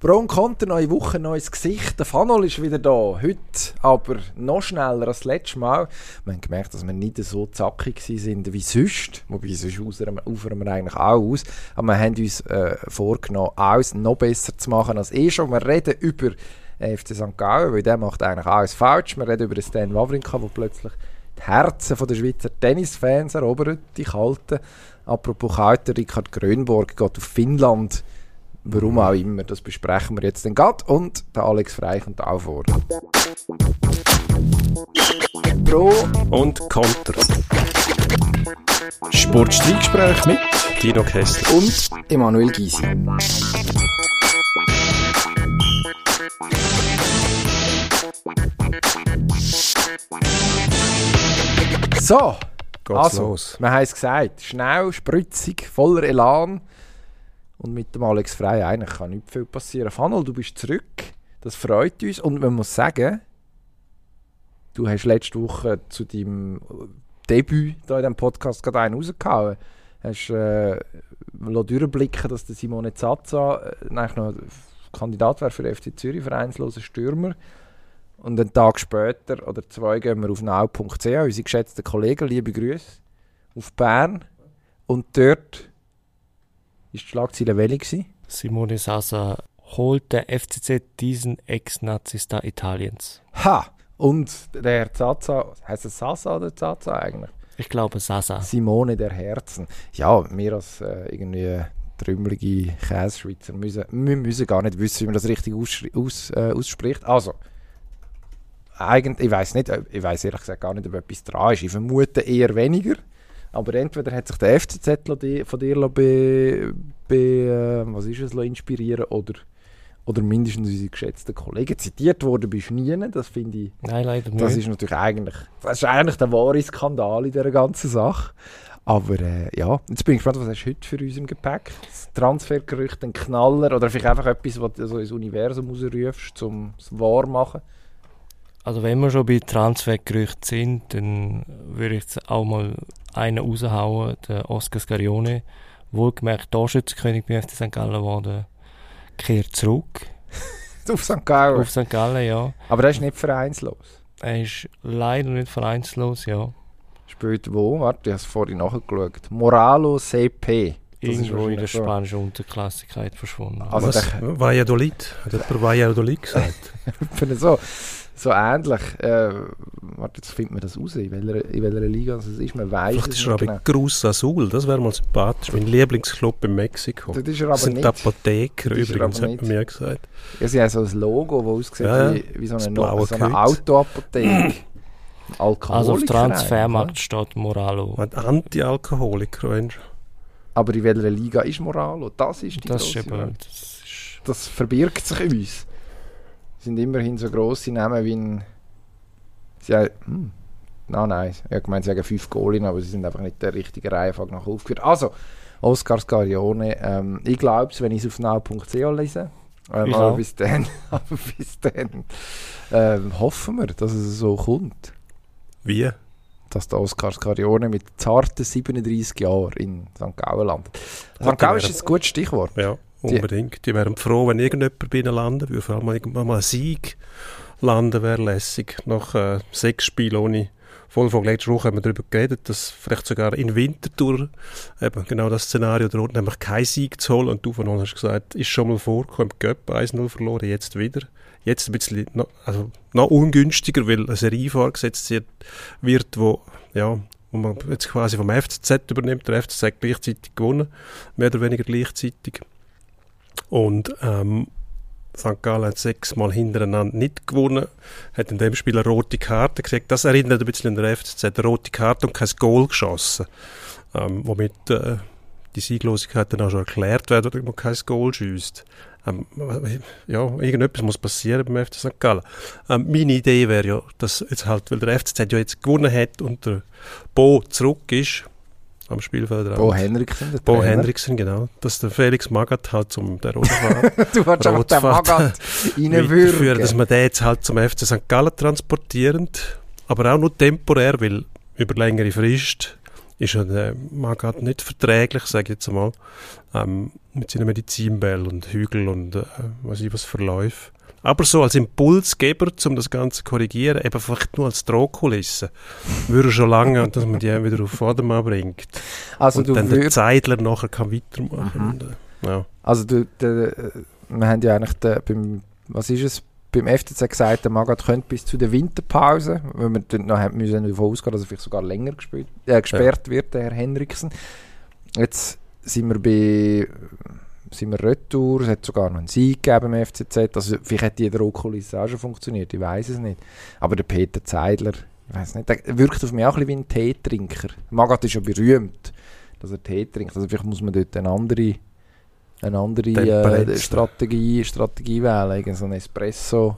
Pro und Contra, neue Woche, neues Gesicht. Der Fanol ist wieder da. Heute aber noch schneller als das letzte Mal. Wir haben gemerkt, dass wir nicht so zackig sind wie sonst. Wobei, sonst ufern wir eigentlich auch aus. Aber wir haben uns äh, vorgenommen, alles noch besser zu machen als eh schon. Wir reden über FC St. Gallen, weil der macht eigentlich alles falsch. Wir reden über Stan Wawrinka, der plötzlich die Herzen der Schweizer Tennisfans erobert, die kalten. Apropos kalter, Richard Grönborg geht auf Finnland Warum auch immer, das besprechen wir jetzt dann gerade. Und der Alex Frey kommt auch vor. Pro und Konter. Sportstreitgespräch mit Dino Kessler und Emanuel Gysi. So, Geht's also, los. wir haben es gesagt, schnell, spritzig, voller Elan. Und mit dem Alex Frey eigentlich kann nicht viel passieren. Fanel, du bist zurück. Das freut uns. Und man muss sagen, du hast letzte Woche zu deinem Debüt hier in diesem Podcast gerade einen rausgehauen. Hast äh, durchblicken, dass der Simone Zazza äh, eigentlich noch Kandidat wäre für den FC Zürich, vereinsloser Stürmer. Und einen Tag später oder zwei gehen wir auf now.ch, unsere geschätzten Kollegen, liebe Grüße, auf Bern. Und dort ist die Schlagzeile welche? Simone Sasa holt der FCZ diesen Ex-Nazista Italiens. Ha! Und der Zaza, heißt es Sasa oder Zaza eigentlich? Ich glaube Sasa. Simone der Herzen. Ja, wir als äh, irgendwie trümmelige Käseschweizer müssen, wir müssen gar nicht wissen, wie man das richtig aus, aus, äh, ausspricht. Also, eigentlich, ich weiß nicht, ich weiß ehrlich gesagt gar nicht, ob etwas dran ist. Ich vermute eher weniger. Aber entweder hat sich der FCZ von dir be, be, äh, was ist es, inspirieren oder, oder mindestens unsere geschätzten Kollegen. Zitiert worden bist du nie, das finde ich. Nein, leider nicht. Das ist natürlich eigentlich, das ist eigentlich der wahre Skandal in dieser ganzen Sache. Aber äh, ja, jetzt bin ich gespannt, was hast du heute für uns im Gepäck? Das Transfergerücht, ein Knaller oder vielleicht einfach etwas, was du so ins Universum rausrufst, um es wahr zu machen? Also wenn wir schon bei Transfergerüchten sind, dann würde ich jetzt auch mal einen raushauen, der Oscar Scarione, wohlgemerkt Torschützenkönig bei FC St. Gallen geworden, kehrt zurück. Auf St. Gallen? Auf St. Gallen, ja. Aber er ist nicht vereinslos? Er ist leider nicht vereinslos, ja. Spielt wo? Warte, ich habe es vorhin nachgeschaut. Moralo CP. Das Irgendwo in der spanischen Unterklassigkeit verschwunden. Also Was? Valladolid? Hat jemand Valladolid gesagt? so so ähnlich. Äh, warte, jetzt findet man das raus, in welcher, in welcher Liga es ist. Man weiß Vielleicht ist er aber genau. Cruz Azul, das wäre mal sympathisch. Mein Lieblingsclub in Mexiko. Das ist er aber das sind nicht. Apotheker übrigens, hat man mir gesagt. Ja, sie haben so ein Logo, das aussieht ja, wie, wie so eine, no so eine Autoapotheke. also auf Transfermarkt steht Moralo. Anti-Alkoholiker, Aber in welcher Liga ist Moralo? Das ist die das, ist eben, das, ist das verbirgt sich uns sind immerhin so grosse Namen wie ein. Sie haben, hm, nein, nein, ich habe gemeint, sie haben fünf Goalien, aber sie sind einfach nicht der richtigen Reihenfolge nach aufgeführt. Also, Oscar Scarione, ähm, ich glaube es, wenn ich es auf now.ch lese. Ähm, aber, bis dann, aber bis dann ähm, hoffen wir, dass es so kommt. Wie? Dass der Oscar Scarione mit zarten 37 Jahren in St. Gallen landet. St. Gallen ist ein gutes Stichwort. Ja. Unbedingt. Die wären froh, wenn irgendjemand bei ihnen landen würde. Vor allem irgendwann mal ein Sieg landen wäre lässig. Nach äh, sechs Spielen ohne Vollfolge letzte Woche haben wir darüber geredet, dass vielleicht sogar in Winterthur eben genau das Szenario droht, nämlich keinen Sieg zu holen. Und du von uns hast gesagt, ist schon mal vorgekommen, Göpp 1-0 verloren, jetzt wieder. Jetzt ein bisschen noch, also noch ungünstiger, weil eine Serie vorgesetzt wird, wo, ja, wo man jetzt quasi vom FCZ übernimmt. Der FCZ gleichzeitig gewonnen, mehr oder weniger gleichzeitig. Und ähm, St. Gallen hat sechsmal hintereinander nicht gewonnen, hat in dem Spiel eine rote Karte gekriegt. Das erinnert ein bisschen an der FCZ, eine rote Karte und kein Goal geschossen. Ähm, womit äh, die Sieglosigkeit dann auch schon erklärt wird, wenn man kein Goal schießt. Ähm, ja, irgendetwas muss passieren beim FC St. Gallen. Ähm, meine Idee wäre ja, dass jetzt halt, weil der FCZ ja jetzt gewonnen hat und der Bo zurück ist, am Spielfeld. Bo Henriksen, Bo Trainer. Henriksen, genau. Dass der Felix Magath halt zum der Rotfahrt, Du hast auch den Magath reinwürgen. dass man den jetzt halt zum FC St. Gallen transportieren, aber auch nur temporär, weil über längere Frist ist ja der Magath nicht verträglich, sage ich jetzt einmal, ähm, mit seinen Medizinbällen und Hügeln und äh, was ich was verläuft. Aber so als Impulsgeber, um das Ganze zu korrigieren, eben vielleicht nur als Drohkulisse, würde schon lange, dass man die wieder auf Vordermann bringt. Also und du dann der Zeidler nachher kann weitermachen. Und, äh, ja. Also du, der, wir haben ja eigentlich den, beim, was ist es, beim FCZ gesagt, der Magath könnte bis zu der Winterpause, weil wir dann noch müssen davon ausgehen, dass er vielleicht sogar länger gespielt, äh, gesperrt ja. wird, der Herr Henriksen. Jetzt sind wir bei sind wir retour, es hat sogar noch einen Sieg gegeben im FCZ, also vielleicht hat die Druckkulisse auch schon funktioniert, ich weiß es nicht. Aber der Peter Zeidler, ich weiß nicht, der wirkt auf mich auch ein bisschen wie ein Teetrinker. Magath ist ja berühmt, dass er Tee trinkt, also vielleicht muss man dort eine andere eine andere äh, Strategie, Strategie wählen, so ein Espresso,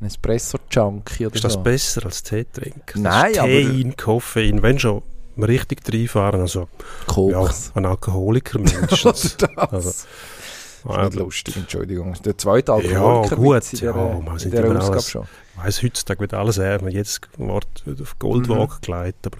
ein Espresso-Junkie oder Ist das so. besser als Tee trinken? Nein, Tein, Koffein, wenn schon richtig reinfahren, also Koks. Ja, ein Alkoholiker mindestens. also, das ist nicht lustig, Entschuldigung. Der zweite Alkoholiker ja, gut, in der, ja, man in der Ausgabe alles, schon. Ich weiss, heutzutage wird alles her, man jedes Wort auf Goldwaage mhm. gelegt, aber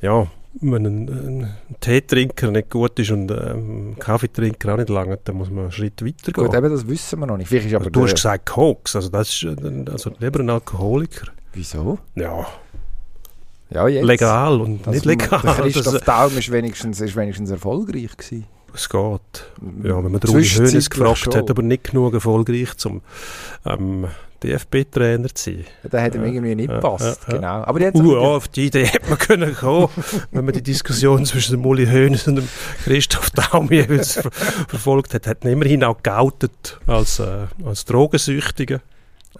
ja, wenn ein, ein Teetrinker nicht gut ist und ähm, ein Kaffeetrinker auch nicht lange, dann muss man einen Schritt weiter gehen. Gut, eben, das wissen wir noch nicht. Vielleicht ist aber also, du hast gesagt Koks, also das ist also lieber ein Alkoholiker. Wieso? Ja. Ja, jetzt. Legal und das nicht legal. Der Christoph Daum ist wenigstens, ist wenigstens erfolgreich gewesen. Es geht. Ja, wenn man Rudi Hönes gefragt hat, aber nicht genug erfolgreich, um ähm, DFB-Trainer zu sein. Ja, der hat ihm irgendwie nicht gepasst, ja, ja, genau. Aber die uh, auf die Idee hätte man können kommen, wenn man die Diskussion zwischen dem Uli Hoeneß und dem Christoph Daum jeweils ver verfolgt hat, hat er immerhin auch geoutet als, äh, als Drogensüchtiger.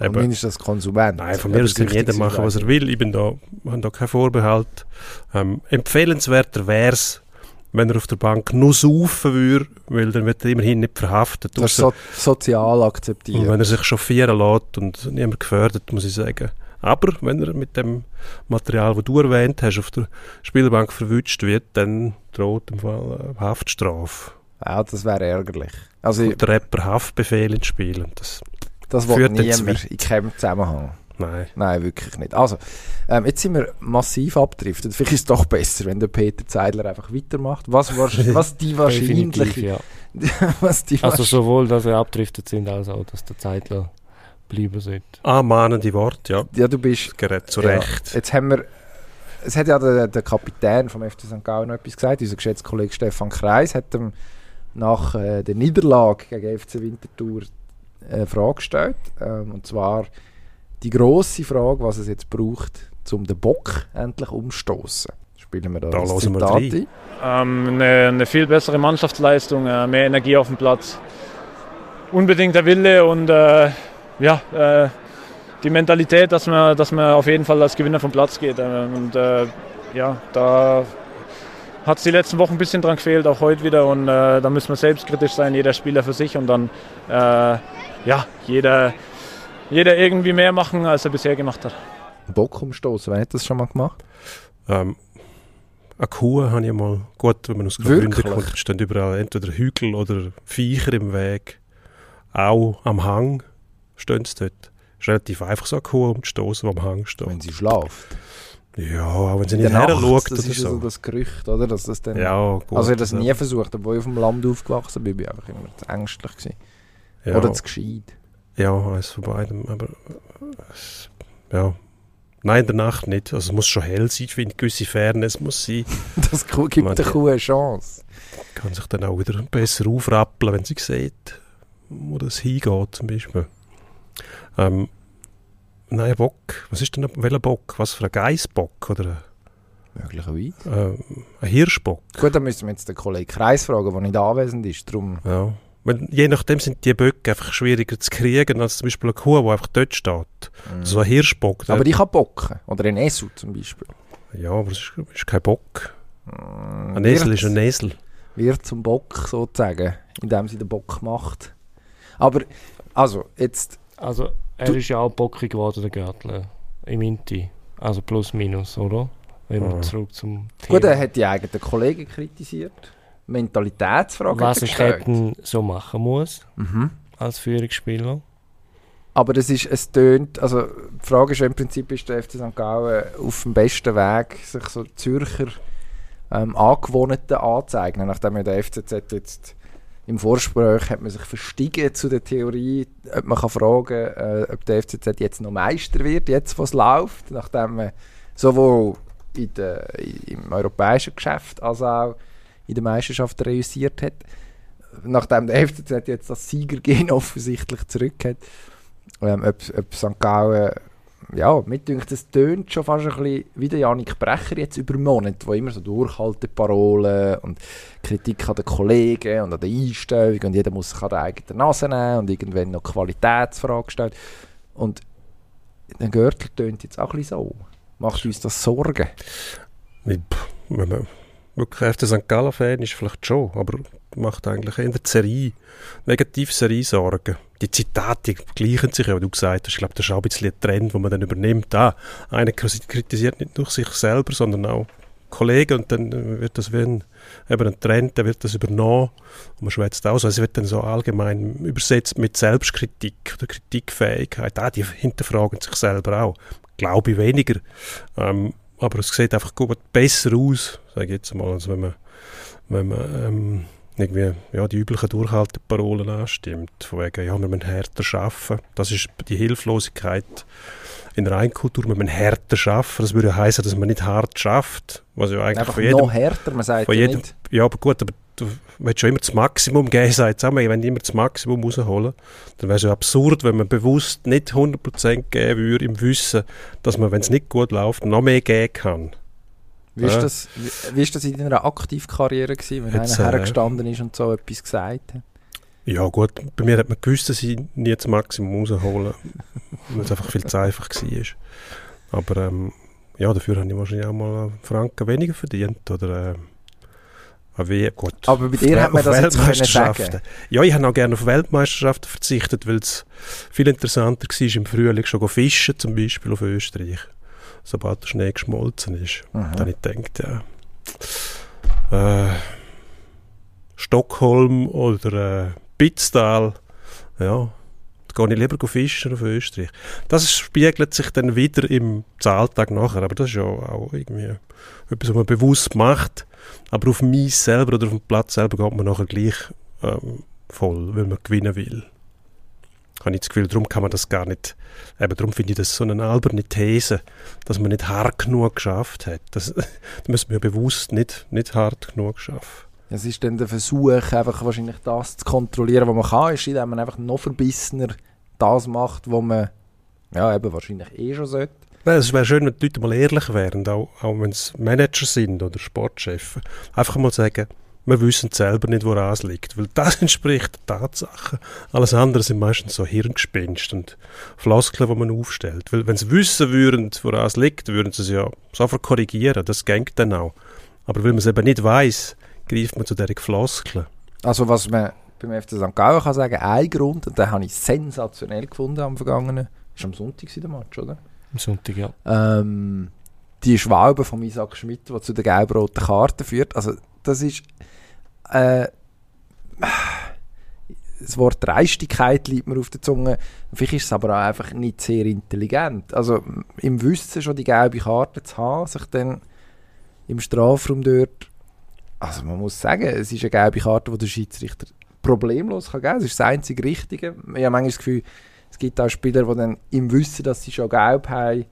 Zumindest als Konsument. Nein, von mir aus kann jeder machen, was er will. Ich bin da, habe da keinen Vorbehalt. Ähm, empfehlenswerter wäre es, wenn er auf der Bank nur saufen würde, weil dann wird er immerhin nicht verhaftet. Das ist so, sozial akzeptiert. Und wenn er sich chauffieren lässt und niemand gefördert, muss ich sagen. Aber wenn er mit dem Material, das du erwähnt hast, auf der Spielbank verwünscht wird, dann droht im Fall Haftstrafe. Ja, das wäre ärgerlich. Also der Rapper Haftbefehl ins Spiel. Und das das wird niemand in keinem Zusammenhang. Nein. Nein, wirklich nicht. Also, ähm, jetzt sind wir massiv abgedriftet. Vielleicht ist es doch besser, wenn der Peter Zeidler einfach weitermacht. Was, was die wahrscheinliche... Ja. was die also sowohl, dass wir abgedriftet sind, als auch, dass der Zeidler bleiben sollte. Ah, mahnende Worte, ja. Ja, du bist... Gerät zu ja, Recht. Jetzt haben wir... Es hat ja der, der Kapitän vom FC St. Gallen noch etwas gesagt. Unser geschätzter Kollege Stefan Kreis hat ihm nach äh, der Niederlage gegen FC Winterthur eine Frage gestellt. Ähm, und zwar die grosse Frage, was es jetzt braucht, um den Bock endlich umstoßen. Spielen wir da, da das Zitat ein. Ähm, eine, eine, viel bessere Mannschaftsleistung, äh, mehr Energie auf dem Platz. Unbedingt der Wille und äh, ja, äh, die Mentalität, dass man, dass man auf jeden Fall als Gewinner vom Platz geht. Äh, und äh, ja, da hat es die letzten Wochen ein bisschen dran gefehlt, auch heute wieder. Und äh, da müssen wir selbstkritisch sein, jeder Spieler für sich und dann äh, ja, jeder, jeder irgendwie mehr machen, als er bisher gemacht hat. Bock umstoßen, wer hat das schon mal gemacht? Ähm, eine Kuh habe ich mal, gut, wenn man aus Graubünden kommt, stehen überall entweder Hügel oder Viecher im Weg. Auch am Hang stehen sie dort. Es ist relativ einfach, so eine Kuh umzustoßen, die am Hang steht. Wenn sie schlaft. Ja, auch wenn sie nicht her schaut. Das ist so. das Gerücht, oder? Dass das dann, ja, gut, also ich habe das nie versucht, obwohl ich auf dem Land aufgewachsen bin, bin ich einfach immer zu ängstlich gewesen. Ja. Oder zu gescheit. Ja, eins von beidem. Aber ja. Nein, in der Nacht nicht. Also es muss schon hell sein, ich finde, gewisse Fairness muss sein. Das gibt Man, der Kuh eine Chance. Kann sich dann auch wieder besser aufrappeln, wenn sie sieht, wo das hingeht zum Beispiel. Ähm, nein, Bock. Was ist denn welcher Bock? Was für ein Geißbock? Oder Möglicherweise. Ähm, ein Hirschbock? Gut, dann müssen wir jetzt den Kollegen Kreis fragen, der nicht anwesend ist. Darum ja. Weil je nachdem sind die Böcke einfach schwieriger zu kriegen als zum Beispiel eine Kuh, die einfach dort steht. Mhm. So ein Hirschbock. Aber die kann bocken. Oder ein Esel zum Beispiel. Ja, aber es ist, ist kein Bock. Mhm. Ein Esel ist ein Esel. Wird zum Bock sozusagen, indem sie den Bock macht. Aber, also, jetzt... Also, er ist ja auch bockig geworden, der Gärtler. Im Inti. Also plus minus, oder? Wenn wir mhm. zurück zum Thema... Gut, er hat die eigenen Kollegen kritisiert. Mentalitätsfrage Was ich hätten so machen muss mhm. als Führungsspieler. Aber das ist, es tönt, also die Frage ist im Prinzip, ist der FC St. Gallen auf dem besten Weg, sich so Zürcher ähm, Angewohnten anzeigen. Nachdem ja der FCZ jetzt im Vorgespräch hat man sich verstiegen zu der Theorie, ob man kann fragen äh, ob der FCZ jetzt noch Meister wird, jetzt was läuft, nachdem man sowohl in der, im europäischen Geschäft als auch in der Meisterschaft realisiert hat. Nachdem der FCZ jetzt das Siegergehen offensichtlich zurück hat, ähm, ob, ob St. Gallen ja, mir denkt, das tönt schon fast ein bisschen wie der Janik Brecher jetzt über Monate, wo immer so Durchhalteparolen und Kritik an den Kollegen und an der Einstellung und jeder muss sich an der eigenen Nase nehmen und irgendwann noch Qualitätsfragen stellen. Und der Gürtel tönt jetzt auch ein bisschen so. Macht uns das Sorgen? Man wirklich FC St. Gallen-Fan ist, vielleicht schon, aber macht eigentlich in der Serie, Negativ-Serie Sorgen. Die Zitate gleichen sich ja, wie du gesagt hast. Ich glaube, das ist auch ein bisschen ein Trend, den man dann übernimmt. Ah, einer kritisiert nicht nur sich selber, sondern auch Kollegen und dann wird das wie ein, eben ein Trend, dann wird das übernommen und man schwätzt aus. Also es wird dann so allgemein übersetzt mit Selbstkritik oder Kritikfähigkeit. Ah, die hinterfragen sich selber auch. Glaube ich weniger. Ähm, aber es sieht einfach gut besser aus, sage ich jetzt mal, als wenn man, wenn man ähm, irgendwie ja, die üblichen Durchhalteparolen anstimmt. Von wegen, ja, wir müssen härter arbeiten. Das ist die Hilflosigkeit in der Reinkultur. Wir müssen härter arbeiten. Das würde ja heißen, dass man nicht hart schafft. Was ja eigentlich Einfach von jedem, noch härter, man sagt von jedem. Ja, aber gut, aber du willst schon immer das Maximum geben, sagt auch, wenn immer das Maximum rausholen, dann wäre es ja absurd, wenn man bewusst nicht 100% geben würde, im Wissen, dass man, wenn es nicht gut läuft, noch mehr geben kann. Wie ist, das, wie, wie ist das in deiner Aktivkarriere gewesen, wenn Jetzt, einer äh, hergestanden ist und so etwas gesagt hat? Ja gut, bei mir hat man gewusst, dass ich nie das Maximum rausholen weil es einfach viel zu einfach war. Aber ähm, ja, dafür habe ich wahrscheinlich auch mal einen Franken weniger verdient. Oder, äh, wie, gut, Aber bei dir hat man das jetzt können sagen. Ja, ich habe auch gerne auf Weltmeisterschaften verzichtet, weil es viel interessanter war, im Frühling schon fischen, zum Beispiel auf Österreich sobald der Schnee geschmolzen ist. Mhm. Dann ich gedacht, ja, äh, Stockholm oder äh, Pitztal, ja, da gehe ich lieber fischen auf Österreich. Das spiegelt sich dann wieder im Alltag nachher, aber das ist ja auch irgendwie etwas, was man bewusst macht. Aber auf mich selber oder auf dem Platz selber geht man nachher gleich ähm, voll, weil man gewinnen will habe ich das Gefühl, darum kann man das gar nicht, eben darum finde ich das so eine alberne These, dass man nicht hart genug geschafft hat. Das, das müssen wir bewusst nicht, nicht hart genug schaffen. Es ist dann der Versuch, einfach wahrscheinlich das zu kontrollieren, was man kann, ist, indem man einfach noch verbissener das macht, was man ja, eben wahrscheinlich eh schon sollte. Nein, es wäre schön, wenn die Leute mal ehrlich wären, auch, auch wenn es Manager sind oder Sportchefs. Einfach mal sagen, wir wissen selber nicht, woran es liegt, weil das entspricht der Tatsache. Alles andere sind meistens so Hirngespinst und Floskeln, die man aufstellt. Weil wenn sie wissen würden, woran es liegt, würden sie es ja sofort korrigieren, das geht dann auch. Aber weil man es eben nicht weiß, greift man zu dieser Floskeln. Also was man beim FC St. Gallen kann sagen, ein Grund, und den habe ich sensationell gefunden am vergangenen, ist am Sonntag der Match, oder? Am Sonntag, ja. Ähm, die Schwalbe von Isaac Schmidt, die zu der gelb-roten Karte führt, also das ist äh, das Wort Dreistigkeit liegt mir auf der Zunge. Vielleicht ist es aber auch einfach nicht sehr intelligent. Also im Wissen schon die gelbe Karte zu haben, sich dann im Strafraum dort, also man muss sagen, es ist eine gelbe Karte, die der Schiedsrichter problemlos kann geben. Es ist das einzige Richtige. Ich habe manchmal das Gefühl, es gibt auch Spieler, die dann im Wissen, dass sie schon gelb haben,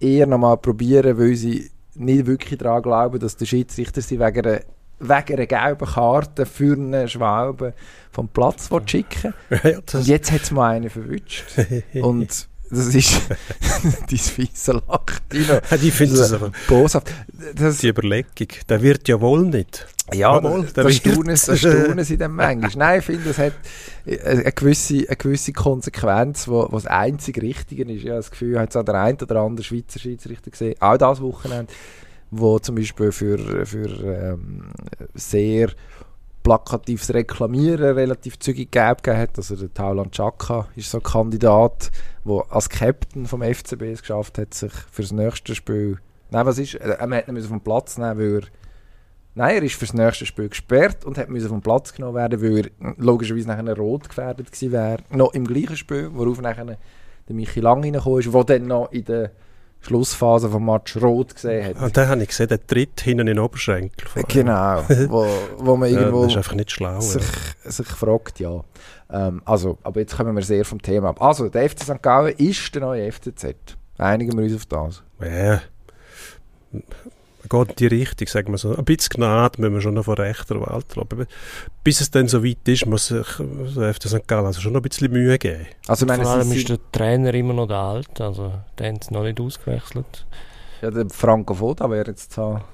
eher nochmal probieren, weil sie nicht wirklich daran glauben, dass der Schiedsrichter sie wegen einer wegen einer gelben Karte für einen Schwalbe vom Platz schicken ja, Und jetzt hat es mal einen verwünscht. Und das ist dein fiese Lachtino. die finden es aber boshaft. Das, die Überlegung, der wird ja wohl nicht. Ja, mal, das, das, staunen, das staunen sie dann manchmal. Nein, ich finde, es hat eine gewisse, eine gewisse Konsequenz, wo, das einzig Richtige ist. Ich habe das Gefühl, habe jetzt auch der ein oder andere Schweizer Schiedsrichter gesehen, auch das Wochenende, wo zum Beispiel für, für ähm, sehr plakatives Reklamieren relativ zügig gegeben hat. Also der Tauland Chaka ist so ein Kandidat, der als Captain vom FCB es geschafft hat, sich für das nächste Spiel... Nein, was ist? Er hätte ihn vom Platz nehmen weil er... Nein, er ist für das nächste Spiel gesperrt und hat vom Platz genommen werden, weil er logischerweise nachher rot gefährdet gewesen wäre. Noch im gleichen Spiel, worauf nachher der Michi Lang reingekommen ist, der dann noch in der Schlussphase vom Match rot gesehen hat. Und ah, dann habe ich gesehen, der tritt hinten in den Oberschenkel. Genau, wo, wo man irgendwo ja, das ist einfach nicht schlau, sich, ja. sich fragt, ja. Ähm, also, aber jetzt kommen wir sehr vom Thema ab. Also, der FC St. Gallen ist der neue FCZ. Einigen wir uns auf das. Ja, geht in die Richtung, sagen wir so. Ein bisschen Gnade müssen wir schon noch von rechter Welt haben. Bis es dann so weit ist, muss sich der FC St. Gallen also schon noch ein bisschen Mühe geben. Also, meine, Vor allem ist der Trainer immer noch der Alte, also der haben sie noch nicht ausgewechselt. Ja, der Franco Foda wäre jetzt da.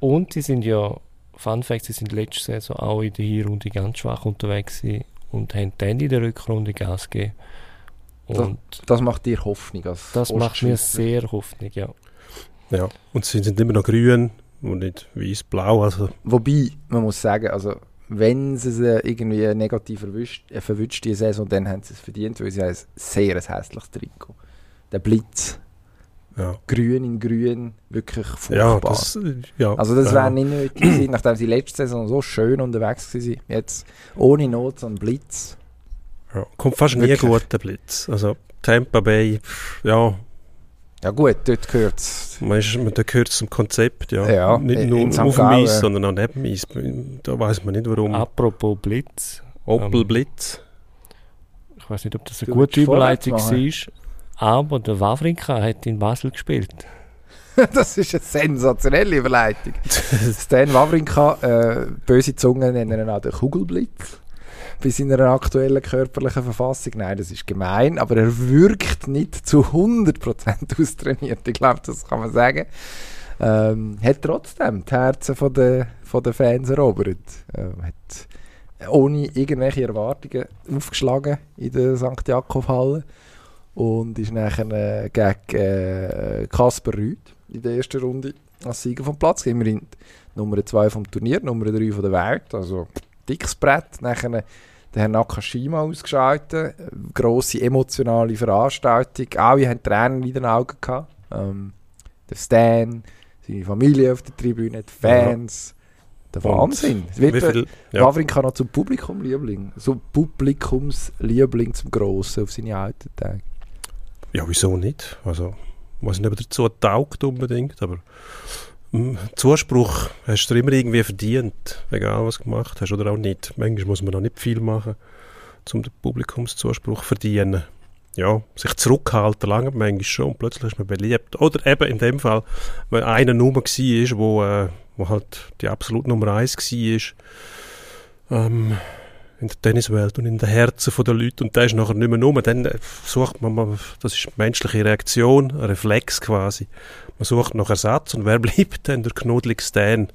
Und sie sind ja, Fun Fact, sie sind letzte Saison auch in der Hinrunde ganz schwach unterwegs und haben dann in der Rückrunde Gas gegeben. Das, das, macht dir Hoffnung als Das macht mir sehr Hoffnung, ja. Ja, und sie sind immer noch grün und nicht weiß-blau. Also. Wobei, man muss sagen, also wenn sie sie irgendwie negativ verwischt, äh, verwünscht die Saison, dann haben sie es verdient, weil sie haben ein sehr hässliches Trikot. Der Blitz. Ja. Grün in grün, wirklich furchtbar. Ja, das, ja, also das wäre nicht nötig gewesen, nachdem sie letzte Saison so schön unterwegs waren. Jetzt ohne Not so ein Blitz. Ja, kommt fast wirklich. nie gut, der Blitz. Also Tampa Bay, ja, ja gut, dort gehört es. Man, gehört zum Konzept, ja. ja nicht nur auf dem Eis, sondern auch neben dem Eis. Da weiß man nicht warum. Apropos Blitz. Opel ähm, Blitz. Ich weiß nicht, ob das eine du gute Überleitung war, aber der Wawrinka hat in Basel gespielt. das ist eine sensationelle Überleitung. Stan Wawrinka, äh, böse Zungen nennen ihn auch den Kugelblitz bei seiner aktuellen körperlichen Verfassung. Nein, das ist gemein, aber er wirkt nicht zu 100% austrainiert. Ich glaube, das kann man sagen. Ähm, hat trotzdem die Herzen von der, von der Fans erobert. Ähm, hat ohne irgendwelche Erwartungen aufgeschlagen in der St. Jakob-Halle und ist nachher äh, gegen äh, Kasper Rüth in der ersten Runde als Sieger vom Platz. Immerhin Nummer 2 vom Turnier, Nummer 3 von der Welt. Also dickes Brett. Nachher der Herr Nakashima ausgeschaltet. Grosse emotionale Veranstaltung. Alle haben Tränen in den Augen gehabt. Ähm, der Stan, seine Familie auf der Tribüne, die Fans. Der Wahnsinn. Es wird viel, ja. Wawrinka noch zum Publikumliebling. So Publikumsliebling zum Grossen auf seine alten Tage. Ja, wieso nicht? Also, was nicht dazu taugt unbedingt, aber Zuspruch hast du immer irgendwie verdient, egal was du gemacht hast oder auch nicht. Manchmal muss man auch nicht viel machen, um den Publikumszuspruch zu verdienen. Ja, sich zurückhalten lange manchmal schon und plötzlich ist man beliebt. Oder eben in dem Fall, wenn einer Nummer war, wo, äh, wo halt die absolute Nummer eins war, ähm, in der Tenniswelt und in den Herzen der Leute und der ist nachher nicht mehr rum, dann äh, sucht man mal, das ist menschliche Reaktion, ein Reflex quasi. Man sucht nach Ersatz und wer bleibt dann? Der knodelige Stan,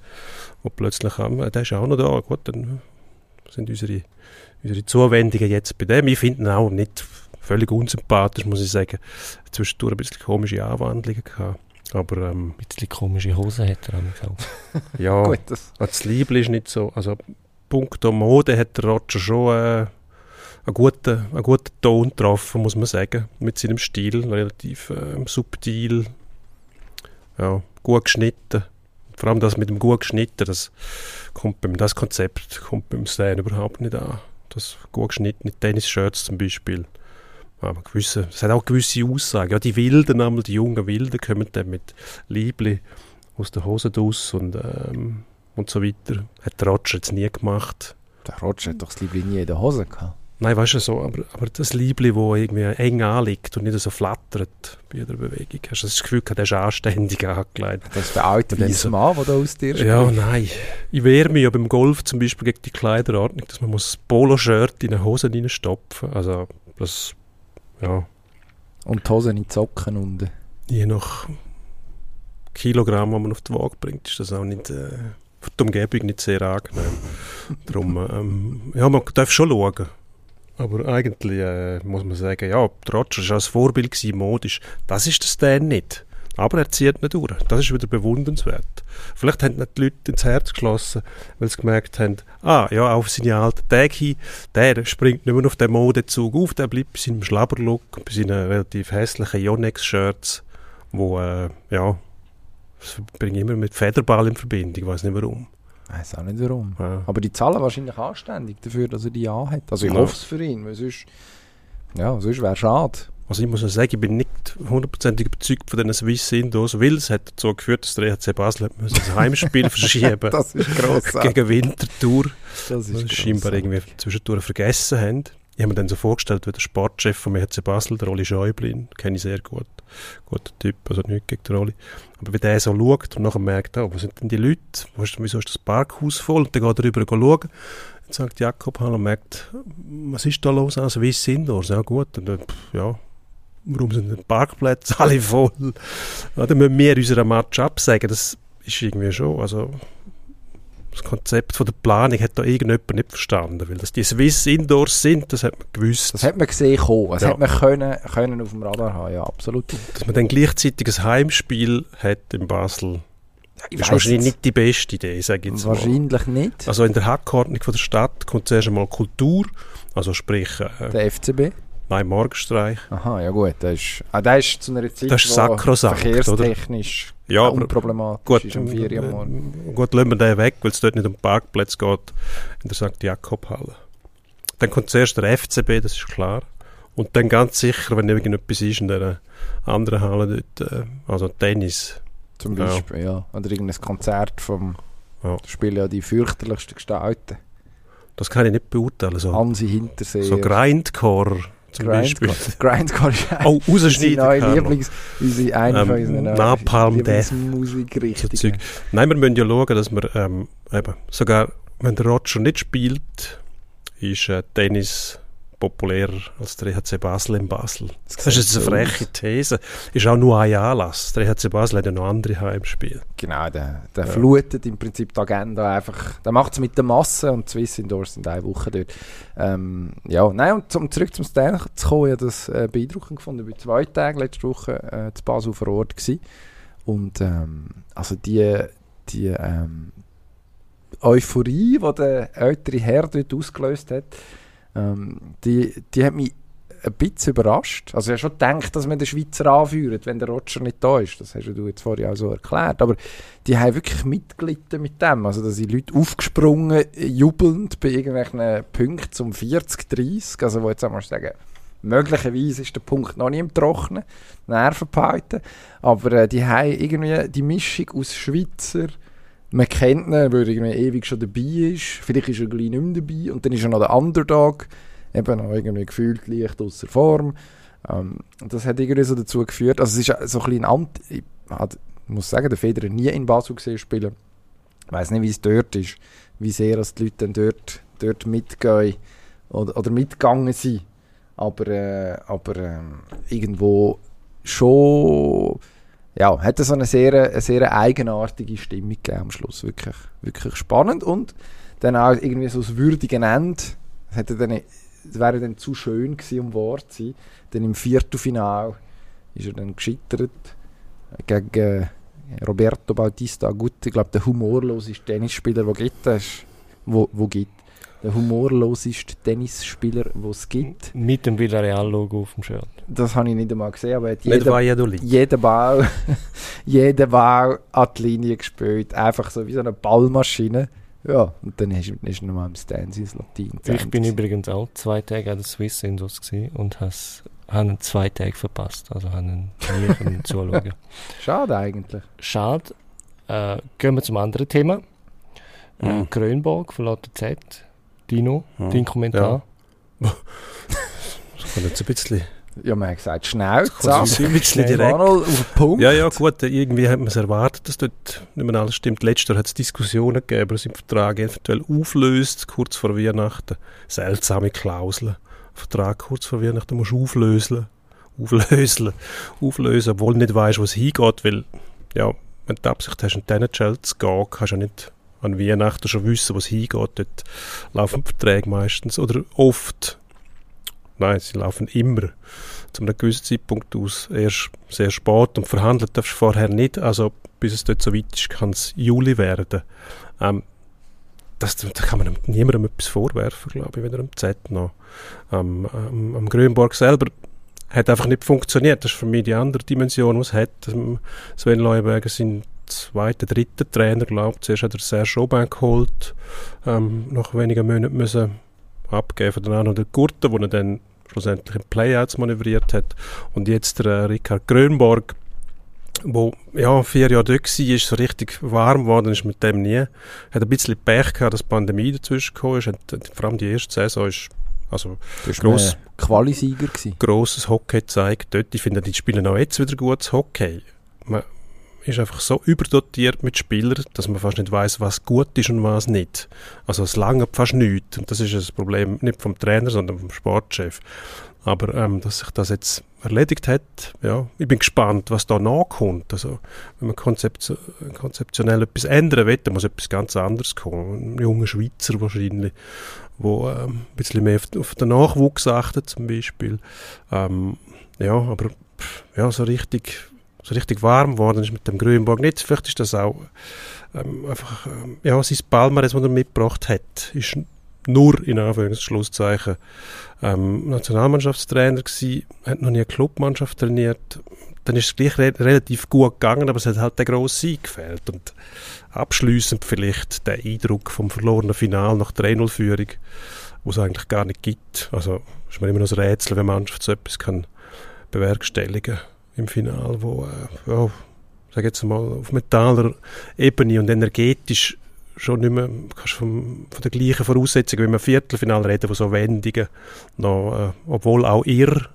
wo plötzlich, ähm, der ist auch noch da, gut, dann sind unsere, unsere Zuwendungen jetzt bei dem. Ich finde ihn auch nicht völlig unsympathisch, muss ich sagen. Zwischendurch ein bisschen komische Anwandlungen gehabt. Aber, ähm, ein bisschen komische Hosen hat er auch. ja, Gut, das. das Liebling ist nicht so, also punkto Mode hat Roger schon äh, einen, guten, einen guten Ton getroffen, muss man sagen, mit seinem Stil, relativ äh, subtil, ja, gut geschnitten. Vor allem das mit dem gut geschnitten, das, kommt beim, das Konzept kommt beim Stan überhaupt nicht an. Das gut geschnittene Tennis-Shirts zum Beispiel. Aber gewisse, es hat auch gewisse Aussagen. Ja, die Wilden, die jungen Wilden, kommen dann mit Liebli aus der Hose draus und ähm, und so weiter. Hat der Roger jetzt nie gemacht. Der Roger hat doch das Liebling nie in der Hose gehabt. Nein, weißt du so, aber, aber das Liebling, das irgendwie eng anliegt und nicht so flattert bei jeder Bewegung. Hast du das Gefühl, der ist anständig angelegt. Das ist der alte weiße Mann, der da aus dir spricht. Ja, nein. Ich wehre mich ja beim Golf zum Beispiel gegen die Kleiderordnung, dass man muss das Polo-Shirt in eine Hose reinstopfen Also, das, ja. Und die Hose in die Socken unten. Je nach Kilogramm, die man auf die Waage bringt, ist das auch nicht... Äh, für die Umgebung nicht sehr angenehm. Darum, ähm, ja, man darf schon schauen. Aber eigentlich äh, muss man sagen, ja, Roger war als Vorbild gewesen, modisch. Das ist der Stan nicht. Aber er zieht nicht durch. Das ist wieder bewundernswert. Vielleicht haben die Leute ins Herz geschlossen, weil sie gemerkt haben, ah, ja, auf seine alten Tage hin, der springt nicht mehr auf den Modezug auf, der bleibt bei seinem Schlabberlook, bei seinen relativ hässlichen Yonex-Shirts, wo, äh, ja, das bringe ich immer mit Federball in Verbindung, ich weiß nicht warum. Ich weiß auch nicht warum. Ja. Aber die zahlen wahrscheinlich anständig dafür, dass er die hat. Also ich ja. hoffe es für ihn, weil sonst, ja, sonst wäre es schade. Also ich muss sagen, ich bin nicht hundertprozentig überzeugt von diesen Swiss Indoors, weil es hat dazu geführt, dass der EHC Basel hat das Heimspiel verschieben Das ist grossartig. gegen Winterthur. Das ist Das scheinbar irgendwie zwischendurch vergessen haben. Ich habe mir dann so vorgestellt, wie der Sportchef vom EHC Basel, der Oli Schäublin, kenne ich sehr gut, guter Typ, also nicht gegen den Oli, aber wie der so schaut und nachher merkt, oh, wo sind denn die Leute, wo ist, wieso ist das Parkhaus voll, und dann geht er rüber schauen, dann sagt Jakob Hall und merkt, was ist da los, also wie sind Indoors, ja gut, und dann, ja, warum sind die Parkplätze alle voll? Ja, dann müssen wir unseren Match absagen, das ist irgendwie schon, also das Konzept von der Planung hat da irgendjemand nicht verstanden, weil dass die Swiss Indoors sind, das hat man gewusst. Das hat man gesehen kommen. Das Ja. hat man können, können auf dem Radar haben, ja, absolut. dass man dann gleichzeitig ein Heimspiel hat in Basel, Ich ist wahrscheinlich nicht die beste Idee, sage ich jetzt mal. Wahrscheinlich nicht. Also in der Hackordnung von der Stadt kommt zuerst einmal Kultur, also sprich, äh, Der FCB. nein, Morgenstreich. Aha, ja gut. Das ist, ah, das ist zu einer Zeit, Das ist wo verkehrstechnisch Ja, aber unproblematisch gut, ist um 4 Uhr äh, gut, lassen wir den weg, weil es dort nicht um Parkplätze geht, in der St. Jakob-Halle. Dann kommt zuerst der FCB, das ist klar. Und dann ganz sicher, wenn irgendetwas ist in der anderen Halle dort, äh, also Tennis. Zum Ja. Beispiel, ja. Oder irgendein Konzert vom Ja. da spielen ja die fürchterlichsten Gestalten. Das kann ich nicht beurteilen. So, Hansi Hintersee. so Grindcore zum Beispiel. Grindcore. Grindcore ist Oh, unsere neue. Lieblings, unsere, eine Ähm, von unseren Napalm Death. So Lieblingsmusikrichtungen. Zeug. Nein, wir müssen ja schauen, dass wir ähm, eben, sogar wenn der Roger nicht spielt, ist äh, Tennis populärer als der EHC Basel in Basel. Das ist jetzt eine freche These. Ist auch nur ein Anlass. Der EHC Basel hat ja noch andere Heimspiele. Genau, der, der Ja. flutet im Prinzip die Agenda einfach. Der macht es mit der Masse und Swiss Indoors sind eine Woche dort. Ähm, ja, nein, und um zurück zum Stan zu kommen, ich habe das äh, beeindruckend gefunden. Ich war zwei Tage letzte Woche äh, zu Basel vor Ort gewesen. und ähm, also die, die ähm, Euphorie, die der ältere Herr dort ausgelöst hat, ähm, die, die hat mich ein bisschen überrascht. Also ich habe schon gedacht, dass man den Schweizer anführt, wenn der Roger nicht da ist. Das hast du jetzt vorhin auch so erklärt. Aber die haben wirklich mitgelitten mit dem. Also da sind Leute aufgesprungen, jubelnd bei irgendwelchen Punkten zum 40, 30. Also wo jetzt einmal sagen, möglicherweise ist der Punkt noch nicht im Trocknen, Nerven behalten. Aber äh, die haben irgendwie die Mischung aus Schweizer, man kennt ihn, weil er irgendwie ewig schon dabei ist. Vielleicht ist er gleich nicht mehr dabei. Und dann ist er noch der Underdog. Eben noch irgendwie gefühlt leicht außer Form. Ähm, das hat irgendwie so dazu geführt. Also es ist so ein bisschen ein Amt. Ich muss sagen, der Federer nie in Basel gesehen spielen. Ich weiß nicht, wie es dort ist. Wie sehr dass die Leute dann dort, dort mitgehen oder, oder mitgegangen sind. Aber, äh, aber ähm, irgendwo schon ja, hat so eine sehr, eine sehr eigenartige Stimmung gegeben am Schluss. Wirklich, wirklich spannend. Und dann auch irgendwie so das würdige Ende. Es hätte dann, es wäre dann zu schön gewesen, um wahr zu sein. Dann im Viertelfinal ist er dann gescheitert gegen äh, Roberto Bautista Agut. Ich glaube, der humorloseste Tennisspieler, der gibt. Ist, wo, wo gibt. Der humorloseste Tennisspieler, den es gibt. Mit dem Villarreal-Logo auf dem Shirt. Das habe ich nicht einmal gesehen, aber er hat Nicht jeden, jeden Ball, jeden Ball an die Linie gespielt. Einfach so wie so eine Ballmaschine. Ja, und dann ist, ist er nochmal im Stand ins Latin. Ich bin übrigens auch zwei Tage an der Swiss Indos gewesen und has- habe zwei Tage verpasst. Also habe nie können zuschauen. Schade eigentlich. Schade. Äh, gehen wir zum anderen Thema. Äh, Mhm. Grönborg von Lotte Z. Dino, Mhm. dein Kommentar. Das kommt jetzt ein bisschen, Ja, man hat gesagt, schnell, das ein bisschen Schnell. direkt. Ronald auf den Punkt. Ja, ja, gut, irgendwie hat man es erwartet, dass dort nicht mehr alles stimmt. Letztes Jahr hat es Diskussionen gegeben, dass im Vertrag eventuell auflöst, kurz vor Weihnachten. Seltsame Klauseln. Vertrag kurz vor Weihnachten musst du auflösen. Auflösen. Auflösen, obwohl du nicht weißt, wo es hingeht, weil, ja, wenn du die Absicht hast, in diesen Geld zu gehen, kannst du ja nicht an Weihnachten schon wissen, wo es hingeht. Dort laufen Verträge meistens, oder oft, nein, sie laufen immer zu einem gewissen Zeitpunkt aus erst sehr spät und verhandelt darfst du vorher nicht. Also bis es dort so weit ist, kann es Juli werden. Ähm, das, da kann man niemandem etwas vorwerfen, glaube ich, weder am Z noch. Ähm, am, am Grünborg selber hat einfach nicht funktioniert. Das ist für mich die andere Dimension, die es hat. Ähm, Sven Leuenberger sind zweiter, dritter Trainer, glaube ich. Zuerst hat er Serge Aubin geholt, ähm, nach wenigen Monaten müssen abgeben von den anderen der Gurten, wo er dann schlussendlich in Playouts manövriert hat. Und jetzt der äh, Richard Grönborg, wo ja, vier Jahre dort war, ist so richtig warm geworden ist mit dem nie. Hat ein bisschen Pech gehabt, dass die Pandemie dazwischen gekommen ist. Und vor allem die erste Saison ist also gross, Qualisieger gewesen. Grosses Hockey gezeigt dort. Ich finde, die spielen auch jetzt wieder gutes Hockey. Man ist einfach so überdotiert mit Spielern, dass man fast nicht weiß, was gut ist und was nicht. Also es lange fast nichts. Und das ist ein Problem nicht vom Trainer, sondern vom Sportchef. Aber ähm, dass sich das jetzt erledigt hat, ja, ich bin gespannt, was da nachkommt. Also, wenn man konzept konzeptionell etwas ändern will, dann muss etwas ganz anderes kommen. Ein junger Schweizer wahrscheinlich, wo ähm, ein bisschen mehr auf, auf, den Nachwuchs achtet zum Beispiel. Ähm, ja, aber ja, so richtig, so richtig warm geworden ist mit dem Grünborg nicht. Vielleicht ist das auch ähm, einfach, ähm, ja, sein Palmares, das er mitgebracht hat, ist nur in Anführungszeichen ähm, Nationalmannschaftstrainer gewesen, hat noch nie eine Clubmannschaft trainiert. Dann ist es gleich re relativ gut gegangen, aber es hat halt der grosse Sieg gefehlt. Und abschließend vielleicht der Eindruck vom verlorenen Final nach 3-0-Führung, wo es eigentlich gar nicht gibt. Also ist mir immer noch ein Rätsel, wenn Mannschaft so etwas kann bewerkstelligen im Final, wo, äh, ja, sag jetzt mal, auf mentaler Ebene und energetisch schon nicht mehr kannst vom, von der gleichen Voraussetzung, wie wir Viertelfinale reden, von so Wendungen, noch, äh, obwohl auch irr,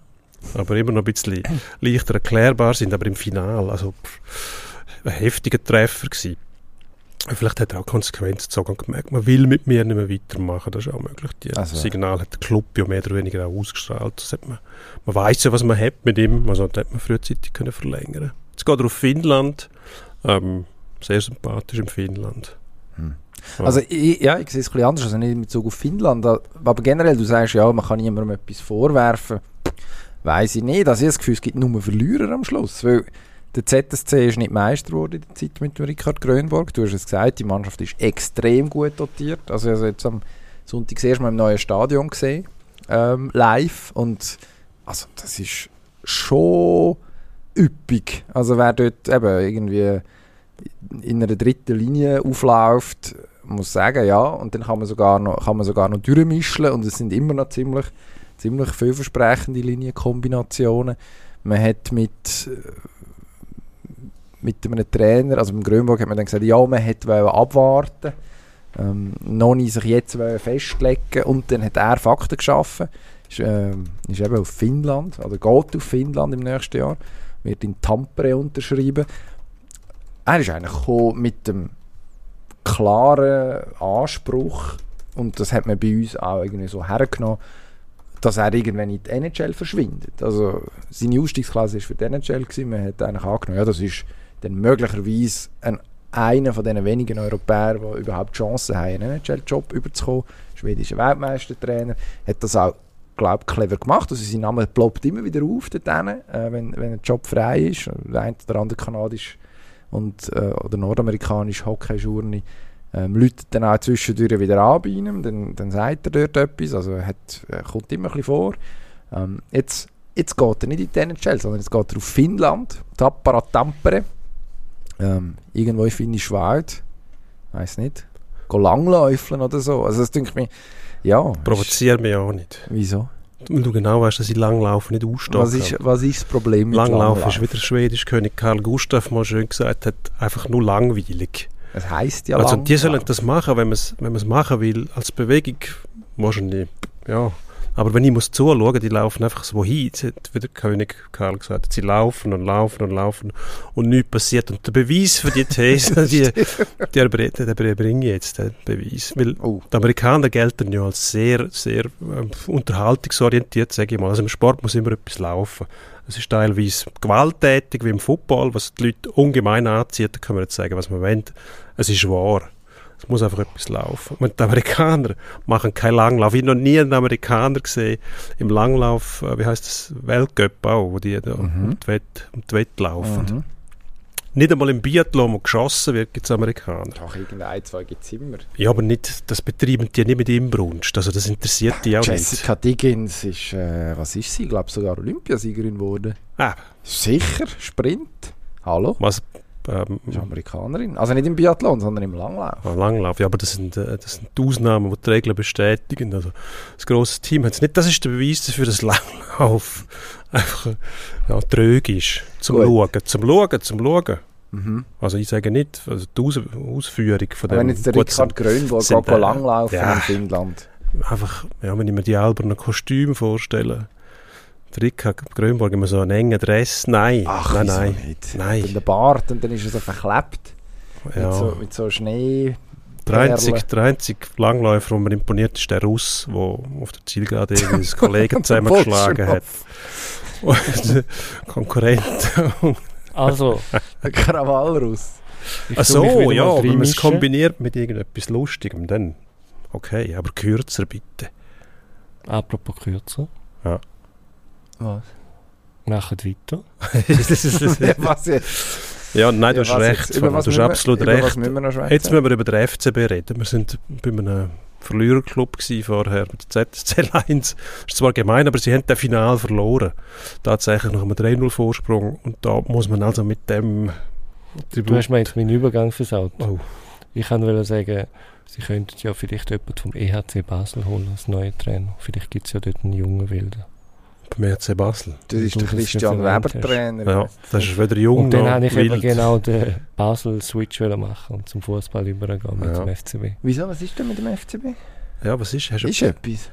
aber immer noch ein bisschen leichter erklärbar sind, aber im Finale, also ein heftiger Treffer gewesen. Vielleicht hat er auch Konsequenzen gezogen und gemerkt, man will mit mir nicht mehr weitermachen. Das ist auch möglich. Das also. Signal hat der Club ja mehr oder weniger auch ausgestrahlt. Das man, man weiß ja, was man hat mit ihm. Also das hätte man frühzeitig können verlängern Jetzt geht er auf Finnland. Ähm, sehr sympathisch im Finnland. Hm. Also ich, ja, ich sehe es ein bisschen anders, also nicht mit Bezug auf Finnland, aber generell, du sagst ja, man kann niemandem etwas vorwerfen, weiß ich nicht, also ich habe das Gefühl, es gibt nur Verlierer am Schluss, weil der ZSC ist nicht Meister geworden in der Zeit mit Richard Grönborg, du hast es gesagt, die Mannschaft ist extrem gut dotiert, also habe jetzt am Sonntag das erste Mal im neuen Stadion gesehen, ähm, live. Und also das ist schon üppig, also wer dort eben irgendwie in einer dritten Linie aufläuft, muss sagen, ja, und dann kann man sogar noch, kann man sogar noch durchmischen. Und es sind immer noch ziemlich, ziemlich vielversprechende Linienkombinationen. Man hat mit, mit einem Trainer, also beim Grönburg hat man dann gesagt, ja, man hätte abwarten. Ähm, noch nicht sich jetzt festlegen. Und dann hat er Fakten geschaffen, ist, äh, ist eben auf Finnland, oder geht auf Finnland im nächsten Jahr, wird in Tampere unterschrieben. Er ist eigentlich mit dem klaren Anspruch, und das hat man bei uns auch irgendwie so hergenommen, dass er irgendwann in die NHL verschwindet. Also seine Ausstiegsklasse war für die NHL, gewesen. man hat eigentlich angenommen, ja, das ist dann möglicherweise ein, einer von den wenigen Europäern, die überhaupt Chancen haben, einen NHL-Job überzukommen. Schwedischer Weltmeistertrainer, hat das auch glaube clever gemacht. Also sein Name ploppt immer wieder auf dort äh, wenn, wenn ein Job frei ist. Der eine oder andere kanadisch und, äh, oder nordamerikanische Hockeyjourney ähm, läutet dann auch zwischendurch wieder an bei ihm, dann, dann sagt er dort etwas, also er, hat, er kommt immer ein bisschen vor. Ähm, jetzt, jetzt geht er nicht in die NHL, sondern jetzt geht er auf Finnland, Tappara Tampere, ähm, irgendwo in Finnisch Wald, weiß nicht, go langläufeln oder so, also das denke ich mir, ja. Provoziert mich auch nicht. Wieso? Weil du genau weißt, dass ich Langlaufen nicht ausstehe. Was ist, was ist das Problem mit Langlaufen? Langlaufen ist, wie der schwedische König Karl Gustav mal schön gesagt hat, einfach nur langweilig. Das heisst ja Also die sollen das machen, wenn man es wenn machen will, als Bewegung wahrscheinlich, ja, aber wenn ich muss zuschauen, die laufen einfach so hin, wie der König Karl gesagt hat, sie laufen und laufen und laufen und nichts passiert. Und der Beweis für die These, die, die erbringe ich jetzt, den Beweis. Weil oh. die Amerikaner gelten ja als sehr, sehr äh, unterhaltungsorientiert, sage ich mal. Also im Sport muss immer etwas laufen. Es ist teilweise gewalttätig, wie im Football, was die Leute ungemein anzieht, da können wir jetzt sagen, was man will. Es ist wahr. Es muss einfach etwas laufen. Und die Amerikaner machen keinen Langlauf. Ich habe noch nie einen Amerikaner gesehen im Langlauf, äh, wie heißt das, Weltcup auch, wo die da mhm. um, die Wette, um die Wette laufen. Mhm. Nicht einmal im Biathlon, wo geschossen wird, gibt es Amerikaner. Doch, irgendein, zwei gibt es immer. Ja, aber nicht, das betreiben die nicht mit Imbrunst. Also das interessiert die auch Jessica nicht. Jessica Diggins ist, äh, was ist sie? Ich glaube sogar Olympiasiegerin geworden. Ah. Sicher, Sprint. Hallo? Was Ähm, ist Amerikanerin. Also nicht im Biathlon, sondern im Langlauf. Ah, Langlauf, ja, aber das sind, äh, das sind die Ausnahmen, die die Regeln bestätigen. Also das grosse Team hat es nicht. Das ist der Beweis dafür, dass Langlauf einfach ja, trög ist. Zum Gut. Schauen, zum Schauen, zum Schauen. Mhm. Also ich sage nicht, also die Aus Ausführung von dem... Wenn jetzt der Richard Grönborg geht äh, langlaufen ja, in Finnland. Einfach, ja, wenn ich mir die albernen Kostüme vorstelle, der Richard Grönborg immer so einen engen Dress, nein, Ach, nein, nein, nicht. nein. Und der Bart und dann ist er so verklebt ja. mit, so, mit so Schnee... Der einzige, der einzige Langläufer, der mir imponiert, ist der Russ, der auf der Zielgerade irgendwie Kollegen zusammengeschlagen hat. Und Konkurrent. Also. Ein Krawallruss. Ach so, ja, wenn man es kombiniert mit irgendetwas Lustigem, dann okay, aber kürzer bitte. Apropos kürzer. Ja. Was? Machen weiter. ja, was jetzt? Ja, nein, du ja, hast recht. Du hast absolut wir, recht. Jetzt müssen wir über den FCB reden. Wir sind bei einem Verliererclub vorher mit der ZSC Lions. Das ist zwar gemein, aber sie haben das Final verloren. Tatsächlich nach einem 3-0-Vorsprung. Und da muss man also mit dem... Tribut du hast mir jetzt meinen Übergang versaut. Oh. Ich kann sagen, sie könnten ja vielleicht jemanden vom EHC Basel holen als neuen Trainer. Vielleicht gibt es ja dort einen jungen Wilden. Beim EHC Basel? Das ist der Christian Weber Trainer. Ja, das ist weder jung Und dann habe ich wild. eben genau den Basel-Switch machen und zum Fußball übergehen mit ja. dem FCB. Wieso? Was ist denn mit dem FCB? Ja, was ist? Hast ist etwas?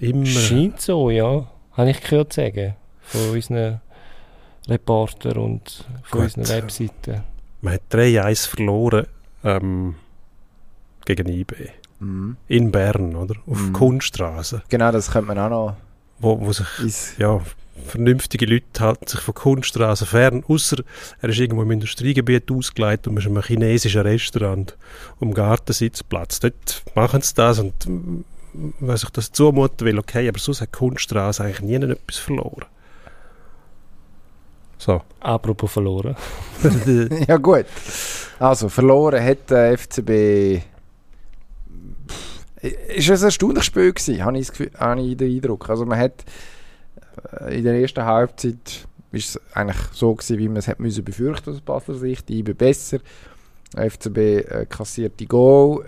Immer. Scheint so, ja. Habe ich gehört sagen. Von unseren Reportern und von Gut. unseren Webseiten. Man hat 3-1 verloren ähm, gegen IB. Mhm. In Bern, oder? Auf mhm. Kunststraße. Genau, das könnte man auch noch wo, wo sich ja, vernünftige Leute halten sich von Kunststraße fern, außer er ist irgendwo im Industriegebiet ausgeleitet und man ist in einem chinesischen Restaurant um Gartensitzplatz. Dort machen sie das und wenn sich das zumuten will, okay, aber sonst hat Kunststraße eigentlich nie etwas verloren. So. Apropos verloren. ja gut. Also verloren hat der FCB ist es ein erstaunliches Spiel gewesen, habe ich, habe ich den Eindruck. Also man hat äh, in der ersten Halbzeit ist es eigentlich so gewesen, wie man es hätte müssen befürchten aus Basler Sicht. Die IB besser, FCB äh, kassiert die Goal.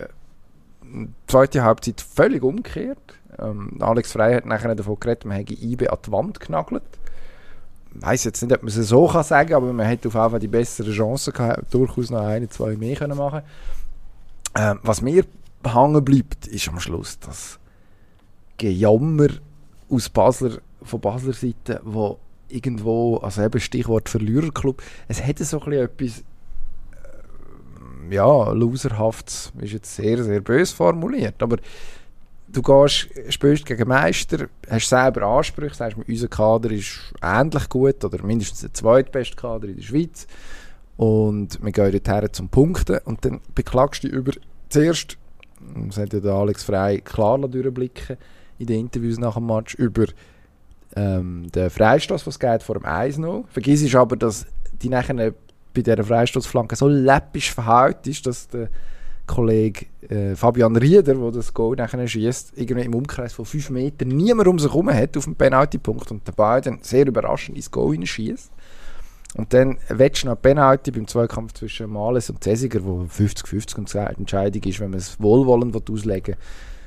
Die zweite Halbzeit völlig umgekehrt. Ähm, Alex Frey hat nachher davon geredet, man hätte IB an die Wand genagelt. Ich weiß jetzt nicht, ob man es so kann sagen aber man hätte auf jeden Fall die bessere Chance gehabt, durchaus noch eine, zwei mehr können machen ähm, Was mir hängen bleibt, ist am Schluss das Gejammer aus Basler, von Basler Seite, wo irgendwo, also eben Stichwort Verliererclub, es hätte so ein etwas äh, ja, loserhaftes, ist jetzt sehr, sehr bös formuliert, aber du gehst, spielst gegen Meister, hast selber Ansprüche, sagst, unser Kader ist ähnlich gut oder mindestens der zweitbeste Kader in der Schweiz und wir gehen dorthin zum Punkten und dann beklagst du dich über zuerst das hat ja der Alex Frey klar durchblicken in den Interviews nach dem Match, über ähm, den Freistoß, was geht vor dem 1-0. Vergiss ist aber, dass die nachher bei dieser Freistoßflanke so läppisch verhaut ist, dass der Kollege äh, Fabian Rieder, der das Goal nachher schießt, irgendwie im Umkreis von 5 Metern niemand um sich herum hat auf dem Penaltypunkt und dabei dann sehr überraschend ins Goal schießt. Und dann willst du noch Penalty beim Zweikampf zwischen Males und Cäsiger, wo 50-50 und eine Entscheidung ist, wenn man es wohlwollend auslegen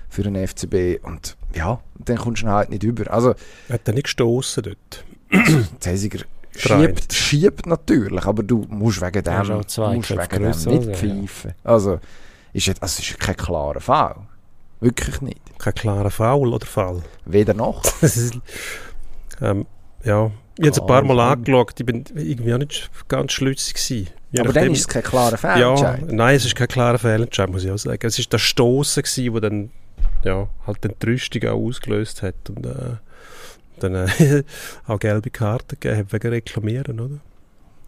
für den FCB. Und ja, dann kommst du halt nicht über. Also, Hat er nicht gestoßen dort? Cäsiger schiebt, schiebt natürlich, aber du musst wegen dem, musst wegen dem nicht pfeifen. Ja. Also, ist jetzt, also ist kein klarer Fall. Wirklich nicht. Kein klarer Foul oder Fall? Weder noch. ähm, ja, ich habe es ein paar Mal angeschaut, ich bin irgendwie auch nicht ganz schlüssig gewesen. Aber nachdem, dann ist es kein klarer Fehlentscheid. Ja, nein, es ist kein klarer Fehlentscheid, muss ich auch sagen. Es war der Stossen der dann, ja, halt den Rüstung auch ausgelöst hat und äh, dann äh, auch gelbe Karten gegeben hat wegen Reklamieren, oder?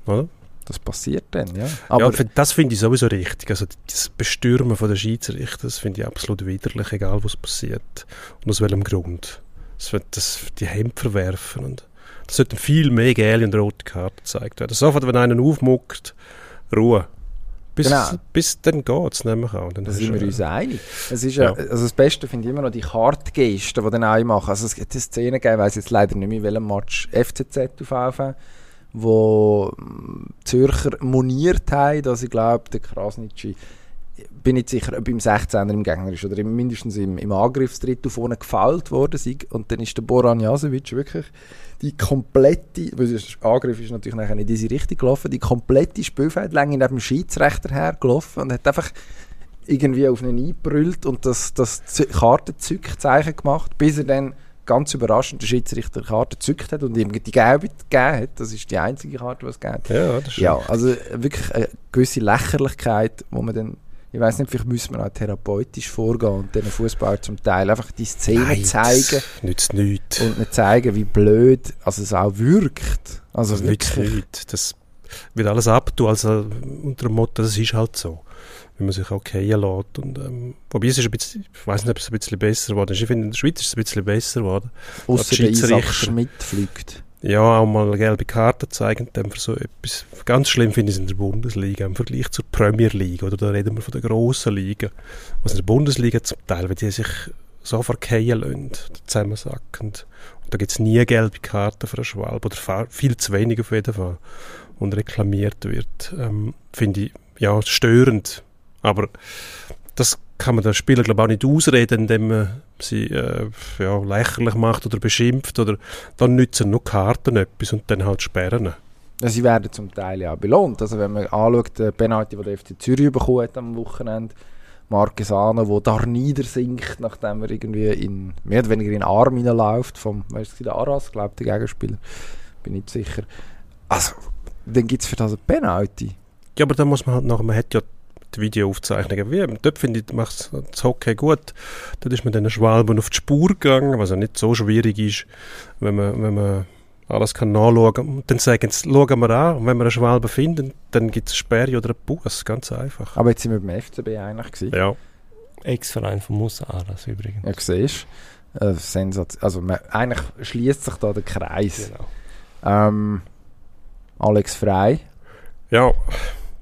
Oder? Das passiert dann, ja. Aber ja, das finde ich sowieso richtig. Also das Bestürmen von der Schiedsrichter, das finde ich absolut widerlich, egal was passiert. Und aus welchem Grund. Das, das, die Hemd verwerfen und es sollten viel mehr gelbe und rote Karten gezeigt werden. Sofort, wenn einer aufmuckt, Ruhe. Bis, genau. bis dann geht es nämlich auch. Dann da sind wir uns einig. Es ist ja. also das Beste finde ich immer noch die Kartgesten, die dann auch machen. Also es gibt eine Szene gegeben, ich weiß jetzt leider nicht mehr, welchem Match FCZ auf AV, wo Zürcher moniert haben, dass ich glaube, der Krasnitschi bin nicht sicher, ob im 16er im Gegner ist oder mindestens im, im Angriffsdrittel vorne gefällt worden ist. Und dann ist der Boran Jasovic wirklich die komplette, weil der Angriff ist natürlich nachher nicht in diese Richtung gelaufen, die komplette Spielfeldlänge neben dem Schiedsrichter hergelaufen und hat einfach irgendwie auf ihn eingebrüllt und das, das Kartenzückzeichen gemacht, bis er dann ganz überraschend der Schiedsrichter die Karte gezückt hat und ihm die gelbe gegeben hat. Das ist die einzige Karte, die es gibt. Ja, das ja, also wirklich eine gewisse Lächerlichkeit, wo man dann ich weiß nicht, vielleicht müssen wir auch therapeutisch vorgehen und den Fußball zum Teil einfach die Szene Nein, zeigen. Nützt nichts. Und nicht zeigen, wie blöd also es auch wirkt. Also das nützt nichts. Das wird alles abtun, also unter dem Motto, das ist halt so. Wenn man sich fallen lässt. Und, ähm, wobei es ist ein bisschen, ich weiß nicht, ob es ein bisschen besser geworden ist. Ich finde, in der Schweiz ist es ein bisschen besser geworden. Außer der Isaac Schmidt fliegt ja, auch mal eine gelbe Karte zeigen, dann für so etwas. Ganz schlimm finde ich es in der Bundesliga im Vergleich zur Premier League, oder da reden wir von der grossen Liga. Was in der Bundesliga zum Teil, wenn die sich so verkehren lassen, zusammensacken. Und da gibt es nie gelbe Karten für einen Schwalb, oder viel zu wenig auf jeden Fall, und reklamiert wird. Ähm, finde ich, ja, störend. Aber das kann man den Spieler glaube auch nicht ausreden, indem man sie äh, ja, lächerlich macht oder beschimpft oder dann nützen nur Karten etwas und dann halt sperren. Ja, sie werden zum Teil ja belohnt. Also wenn man anschaut, den Penalty, den der FC Zürich bekommen hat am Wochenende, Marquesano, der da niedersinkt, nachdem er irgendwie in, mehr oder weniger in den Arm hineinläuft, vom, weißt du, der Aras, glaube ich, der Gegenspieler, bin nicht sicher. Also, dann gibt es für das ein Penalty. Ja, aber dann muss man halt noch, man hat ja die Videoaufzeichnungen. Wie, dort finde ich, macht das Hockey gut. Dort ist man den Schwalben auf die Spur gegangen, was ja nicht so schwierig ist, wenn man, wenn man alles kann nachschauen. Und dann sagen sie, schauen wir an, und wenn wir einen Schwalben finden, dann gibt es Sperre oder einen Bus, ganz einfach. Aber jetzt sind wir beim FCB eigentlich gewesen. Ja. Ex-Verein von Musa Aras übrigens. Ja, siehst äh, Also man, eigentlich schließt sich da der Kreis. Genau. Ähm, Alex Frei. Ja,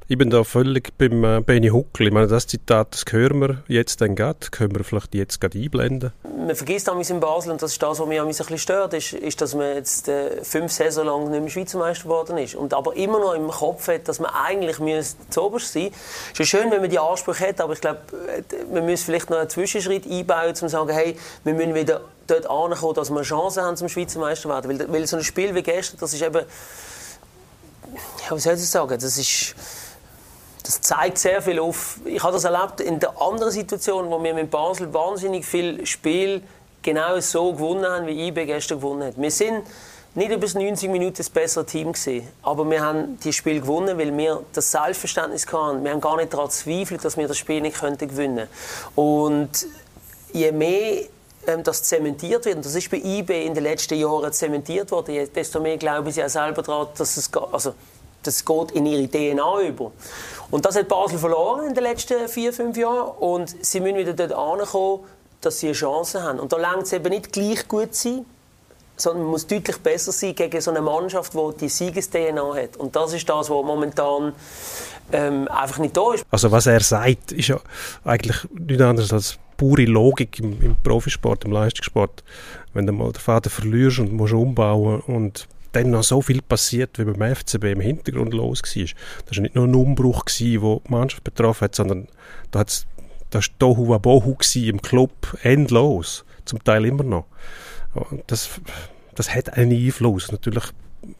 ich bin da völlig beim äh, Benny Huckel. Ich meine, das Zitat, das hören wir jetzt dann gerade, können wir vielleicht jetzt gerade einblenden. Man vergisst damals in Basel, und das ist das, was mich ein bisschen stört, ist, ist dass man jetzt äh, fünf Saison lang nicht mehr Schweizer Meister geworden ist. Und aber immer noch im Kopf hat, dass man eigentlich zuoberst sein müsste. Es ist schön, wenn man die Ansprüche hat, aber ich glaube, äh, man muss vielleicht noch einen Zwischenschritt einbauen, um zu sagen, hey, wir müssen wieder dort ankommen, dass wir eine Chance haben, zum Schweizer Meister zu werden. Weil, weil so ein Spiel wie gestern, das ist eben, ja, wie soll ich das sagen, das ist das zeigt sehr viel auf. Ich habe das erlebt in der anderen Situation, wo wir mit Basel wahnsinnig viel Spiel genau so gewonnen haben, wie IB gestern gewonnen hat. Wir sind nicht über 90 Minuten das bessere Team gewesen, aber wir haben das Spiel gewonnen, weil wir das Selbstverständnis hatten. Wir haben gar nicht daran zweifelt, dass wir das Spiel nicht könnten gewinnen. Und je mehr ähm, das zementiert wird, und das ist bei IB in den letzten Jahren zementiert worden, desto mehr glauben sie auch selber daran, dass es also das geht in ihre DNA über. Und das hat Basel verloren in den letzten vier, fünf Jahren. Und sie müssen wieder dort ankommen, dass sie eine Chance haben. Und da längt es eben nicht gleich gut sein, sondern man muss deutlich besser sein gegen so eine Mannschaft, die die Sieges-DNA hat. Und das ist das, was momentan ähm, einfach nicht da ist. Also was er sagt, ist ja eigentlich nichts anderes als pure Logik im, im Profisport, im Leistungssport. Wenn du mal den Vater verlierst und musst umbauen und dann noch so viel passiert, wie beim FCB im Hintergrund los war. Das war nicht nur ein Umbruch, der die Mannschaft betroffen hat, sondern da hat's, das war Tohu Wabohu im Club, endlos, zum Teil immer noch. Das, das hat einen Einfluss. Natürlich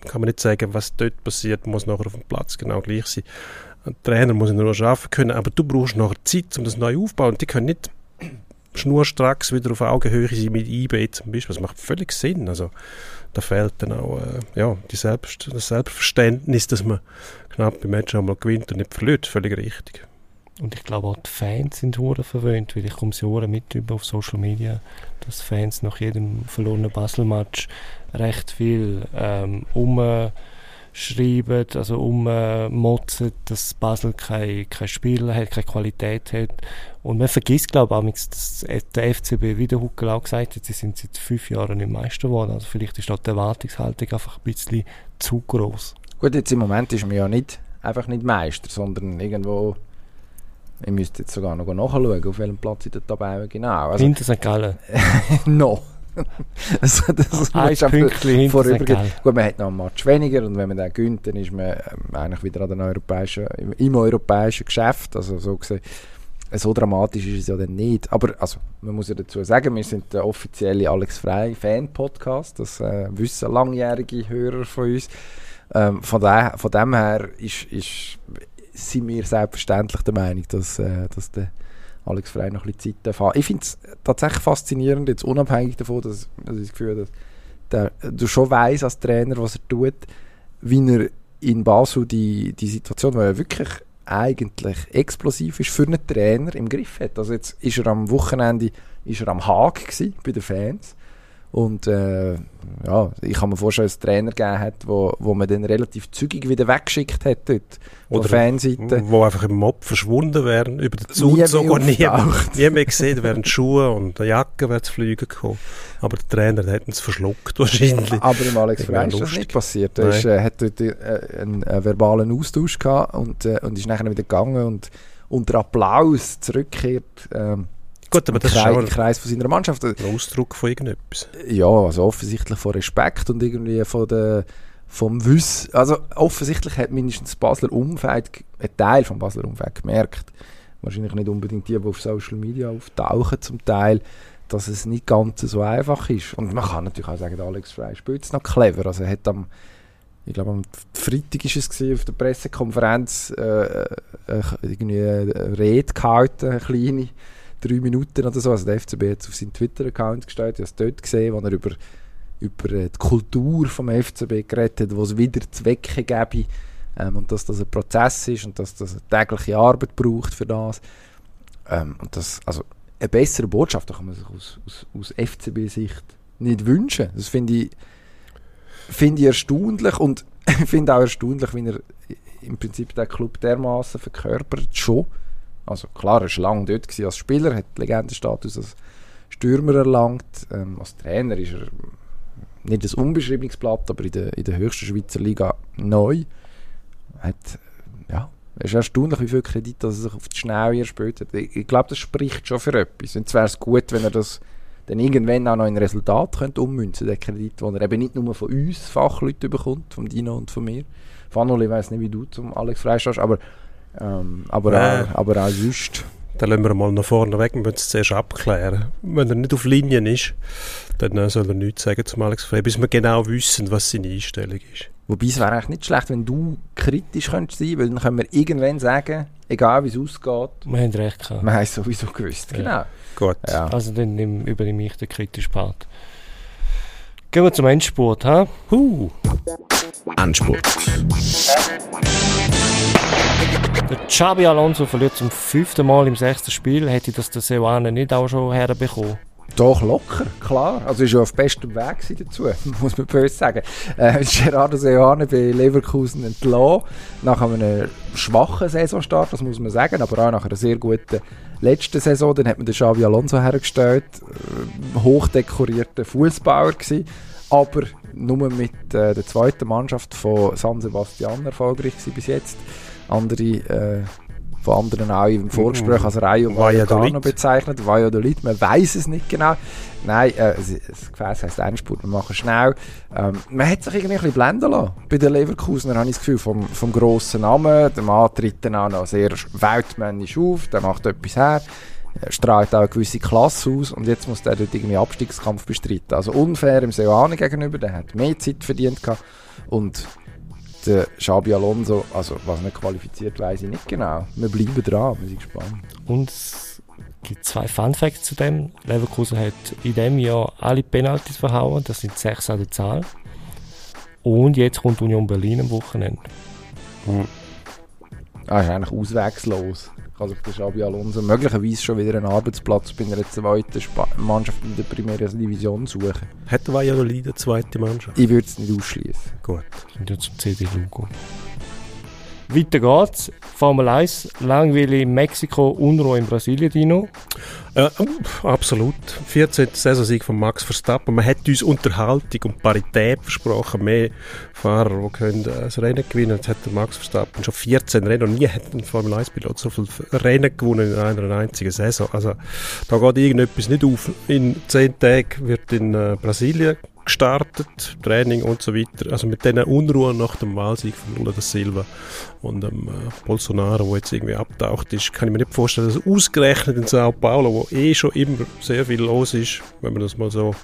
kann man nicht sagen, was dort passiert, muss nachher auf dem Platz genau gleich sein. Ein Trainer muss nur arbeiten können, aber du brauchst nachher Zeit, um das neu aufzubauen. Die können nicht schnurstracks wieder auf Augenhöhe sein mit IB zum Beispiel. Das macht völlig Sinn. Also, da fehlt dann auch äh, ja, die Selbst, das Selbstverständnis, dass man knapp im Match einmal gewinnt und nicht verliert. Völlig richtig. Und ich glaube auch die Fans sind hure verwöhnt, weil ich komme sie mit über auf Social Media, dass Fans nach jedem verlorenen Basel-Match recht viel ähm, um schreiben, also ummotzen, dass Basel kein, kein Spieler hat, keine Qualität hat. Und man vergisst, glaube ich, dass der FCB, wie der Huckel auch gesagt hat, sie sind seit fünf Jahren nicht Meister geworden. Also vielleicht ist dort die Erwartungshaltung einfach ein bisschen zu groß. Gut, jetzt im Moment ist man ja nicht einfach nicht Meister, sondern irgendwo ich müsste jetzt sogar noch nachschauen, auf welchem Platz in der Tabelle genau. Also, Hinter St. Gallen. noch. also, das Ein Pünktchen vorübergehen. Gut, man hat noch einen Match weniger und wenn man den gönnt, dann ist man ähm, eigentlich wieder an den europäischen, im, im europäischen Geschäft. Also so gesehen, so dramatisch ist es ja dann nicht. Aber also, man muss ja dazu sagen, wir sind der offizielle Alex Frei Fan-Podcast. Das äh, wissen langjährige Hörer von uns. Ähm, von, de, von dem her ist, ist, sind wir selbstverständlich der Meinung, dass, äh, dass der Alex Frey noch ein bisschen Zeit haben. Ich finde es tatsächlich faszinierend, jetzt unabhängig davon, dass, dass ich das Gefühl dass der, du schon weißt als Trainer, was er tut, wie er in Basel die, die Situation, weil er wirklich eigentlich explosiv ist für einen Trainer im Griff hat. Also jetzt ist er am Wochenende ist er am Haag bei den Fans und äh, ja, ich kann mir vorstellen, dass es Trainer gegeben hat, wo, wo man dann relativ zügig wieder weggeschickt hat dort. Oder Fanseite. Wo einfach im Mob verschwunden wären, über den Zug sogar nie, nie mehr gesehen, wären Schuhe und eine Jacke wäre zu fliegen gekommen. Aber der Trainer hätte es verschluckt wahrscheinlich. Aber im Alex Frey ist das nicht passiert. Er ist, äh, hat dort äh, einen, einen, verbalen Austausch gehabt und, äh, und ist nachher wieder gegangen und unter Applaus zurückkehrt. Ähm, Gut, aber das Kreis, ist Kreis von seiner Mannschaft. Ein Ausdruck von irgendetwas. Ja, also offensichtlich von Respekt und irgendwie von der, vom Wissen. Also offensichtlich hat mindestens das Basler Umfeld, ein Teil vom Basler Umfeld gemerkt, wahrscheinlich nicht unbedingt die, die auf Social Media auftauchen zum Teil, dass es nicht ganz so einfach ist. Und man kann natürlich auch sagen, Alex Frey spielt es noch clever. Also er hat am ich glaube am Freitag ist es gewesen, auf der Pressekonferenz äh, äh, irgendwie eine Rede gehalten, eine kleine, drei Minuten oder so. Also der FCB hat es auf seinen Twitter-Account gestellt, ich habe es dort gesehen, wo er über, über äh, die Kultur vom FCB geredet hat, wo es wieder Zwecke gäbe ähm, und dass das ein Prozess ist und dass das eine tägliche Arbeit braucht für das. Ähm, und das, also eine bessere Botschaft kann man sich aus, aus, aus FCB-Sicht nicht wünschen. Das finde ich, find ich erstaunlich und finde auch erstaunlich, wie er im Prinzip den Club dermaßen verkörpert schon also klar, er war lange dort als Spieler, hat Legendenstatus als Stürmer erlangt. Ähm, als Trainer ist er nicht ein unbeschriebenes aber in der, in der höchsten Schweizer Liga neu. Hat, ja, es ist erstaunlich, wie viel Kredit er sich auf die Schnelle erspielt hat. Ich, ich glaube, das spricht schon für etwas. Und es wäre gut, wenn er das dann irgendwann auch noch in Resultat könnte ummünzen den Kredit, den er eben nicht nur von uns Fachleuten bekommt, von Dino und von mir. Fanoli, ich weiß nicht, wie du zum Alex freistehst, aber ähm, aber, äh, auch, aber auch sonst. Dann lassen wir mal nach vorne weg, wir müssen es zuerst abklären. Wenn er nicht auf Linien ist, dann äh, soll er nichts sagen zum Alex Frey, bis wir genau wissen, was seine Einstellung ist. Wobei es wäre eigentlich nicht schlecht, wenn du kritisch könntest sein, weil dann können wir irgendwann sagen, egal wie es ausgeht. Wir haben recht gehabt. Wir haben es sowieso gewusst, ja. genau. Gut. Ja. Also dann übernehme ich den kritischen Part. Gehen wir zum Endspurt, ha? Huh. Endspurt. Der Xabi Alonso verliert zum fünften Mal im sechsten Spiel. Hätte das der Seoane nicht auch schon herbekommen? Doch, locker, klar. Also ist ja auf bestem Weg dazu, muss man böse sagen. Äh, Gerardo Seoane bei Leverkusen entlassen, nach einem schwachen Saisonstart, das muss man sagen, aber auch nach einer sehr guten letzten Saison. Dann hat man den Xabi Alonso hergestellt, äh, hochdekorierter Fußbauer gewesen, aber nur mit äh, der zweiten Mannschaft von San Sebastian erfolgreich bis jetzt andere äh, von anderen auch im Vorgespräch mhm. als Rayo Vallecano bezeichnet. Valladolid, man weiß es nicht genau. Nein, äh, das Gefäß heisst Endspurt, wir machen schnell. Ähm, man hat sich irgendwie ein bisschen blenden lassen. Bei den Leverkusener habe ich das Gefühl, vom, vom grossen Namen, der Mann tritt dann auch noch sehr weltmännisch auf, der macht etwas her, strahlt auch eine gewisse Klasse aus und jetzt muss der dort irgendwie Abstiegskampf bestreiten. Also unfair im Seoane gegenüber, der hat mehr Zeit verdient gehabt und der Xabi Alonso, also was nicht qualifiziert, weiß ich nicht genau. Wir bleiben dran, wir sind gespannt. Und es gibt zwei Fun Facts zu dem. Leverkusen hat in dem Jahr alle Penalties verhauen, das sind sechs an der Zahl. Und jetzt kommt Union Berlin am Wochenende. Hm. Ah, ist eigentlich auswegslos sich der Xabi Alonso möglicherweise schon wieder einen Arbeitsplatz bei einer zweiten Sp Mannschaft in der Primera Division suchen. Hat Valladolid eine zweite Mannschaft? Ich würde es nicht ausschließen. Gut. Jetzt zum CD Lugo. Weiter geht's. Formel 1, langweilig Mexiko, Unruhe in Brasilien, Dino. Äh, absolut. 14. Saisonsieg von Max Verstappen. Man hat uns Unterhaltung und Parität versprochen. Mehr Fahrer, die können äh, das Rennen gewinnen. Jetzt hat Max Verstappen schon 14 Rennen und nie hat ein Formel 1-Pilot so viele Rennen gewonnen in einer einzigen Saison. Also da geht irgendetwas nicht auf. In 10 Tagen wird in äh, Brasilien gestartet, Training und so weiter. Also mit diesen Unruhen nach dem Wahlsieg von Lula da Silva und dem äh, Bolsonaro, der jetzt irgendwie abtaucht ist, kann ich mir nicht vorstellen, dass ausgerechnet in Sao Paulo, wo eh schon immer sehr viel los ist, wenn man das mal so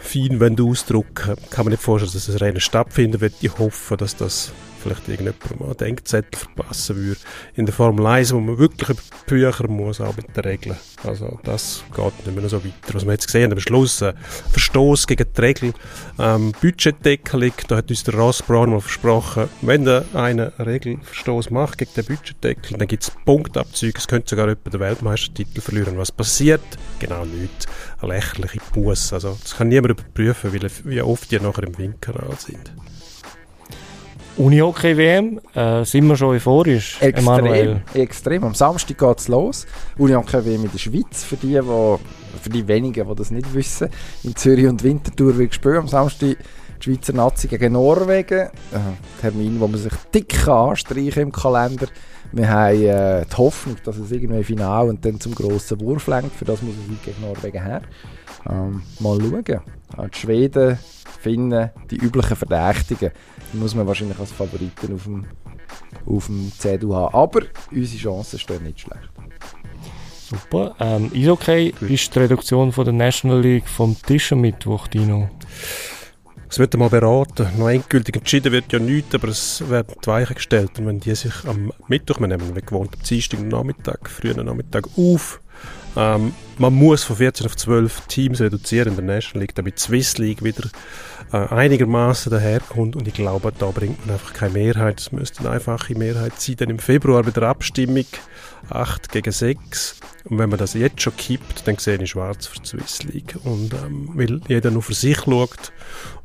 fein ausdrücken kann man nicht vorstellen, dass das Rennen stattfinden wird. Ich hoffe, dass das vielleicht irgendjemand mal einen Denkzettel verpassen würde. In der Formel 1, wo man wirklich über die Bücher muss, auch mit den Regeln. Also das geht nicht mehr so weiter. Was wir jetzt gesehen haben, am Schluss, äh, Verstoß gegen die Regeln, ähm, Budgetdeckelung, da hat uns der Ross Brown mal versprochen, wenn der einen Regelverstoß macht gegen den Budgetdeckel, dann gibt es Punktabzüge, es könnte sogar jemand den Weltmeistertitel verlieren. Was passiert? Genau nichts. Eine lächerliche Buß. Also das kann niemand überprüfen, wie oft die nachher im Windkanal sind. Unihockey-WM, äh, sind wir schon euphorisch, Extrem, Emanuel? extrem. Am Samstag geht es los. Unihockey-WM in der Schweiz, für die, wo, für die wenigen, die das nicht wissen. In Zürich und Winterthur wird gespielt. Am Samstag die Schweizer Nazi gegen Norwegen. Äh, Termin, wo man sich dick anstreichen im Kalender. Wir haben äh, die Hoffnung, dass es irgendwie final und dann zum grossen Wurf lenkt. Für das muss es gegen Norwegen her. Ähm, mal schauen. die Schweden, Finnen, die üblichen Verdächtigen muss man wahrscheinlich als Favoriten auf dem, auf dem CDU haben. Aber unsere Chancen stehen nicht schlecht. Super. Ähm, ist okay, Gut. ist die Reduktion von der National League vom Tisch am Mittwoch, Dino? Es wird mal beraten. Noch endgültig entschieden wird ja nichts, aber es werden die Weichen gestellt. Und wenn die sich am Mittwoch, wir nehmen wie gewohnt am Dienstag Nachmittag, frühen Nachmittag auf, ähm, man muss von 14 auf 12 Teams reduzieren in der National League, damit die Swiss League wieder äh, einigermaßen daherkommt. Und ich glaube, da bringt man einfach keine Mehrheit. Es müsste eine einfache Mehrheit sein. Dann im Februar bei der Abstimmung 8 gegen 6. Und wenn man das jetzt schon kippt, dann sehe ich schwarz für die Swiss League. Und ähm, weil jeder nur für sich schaut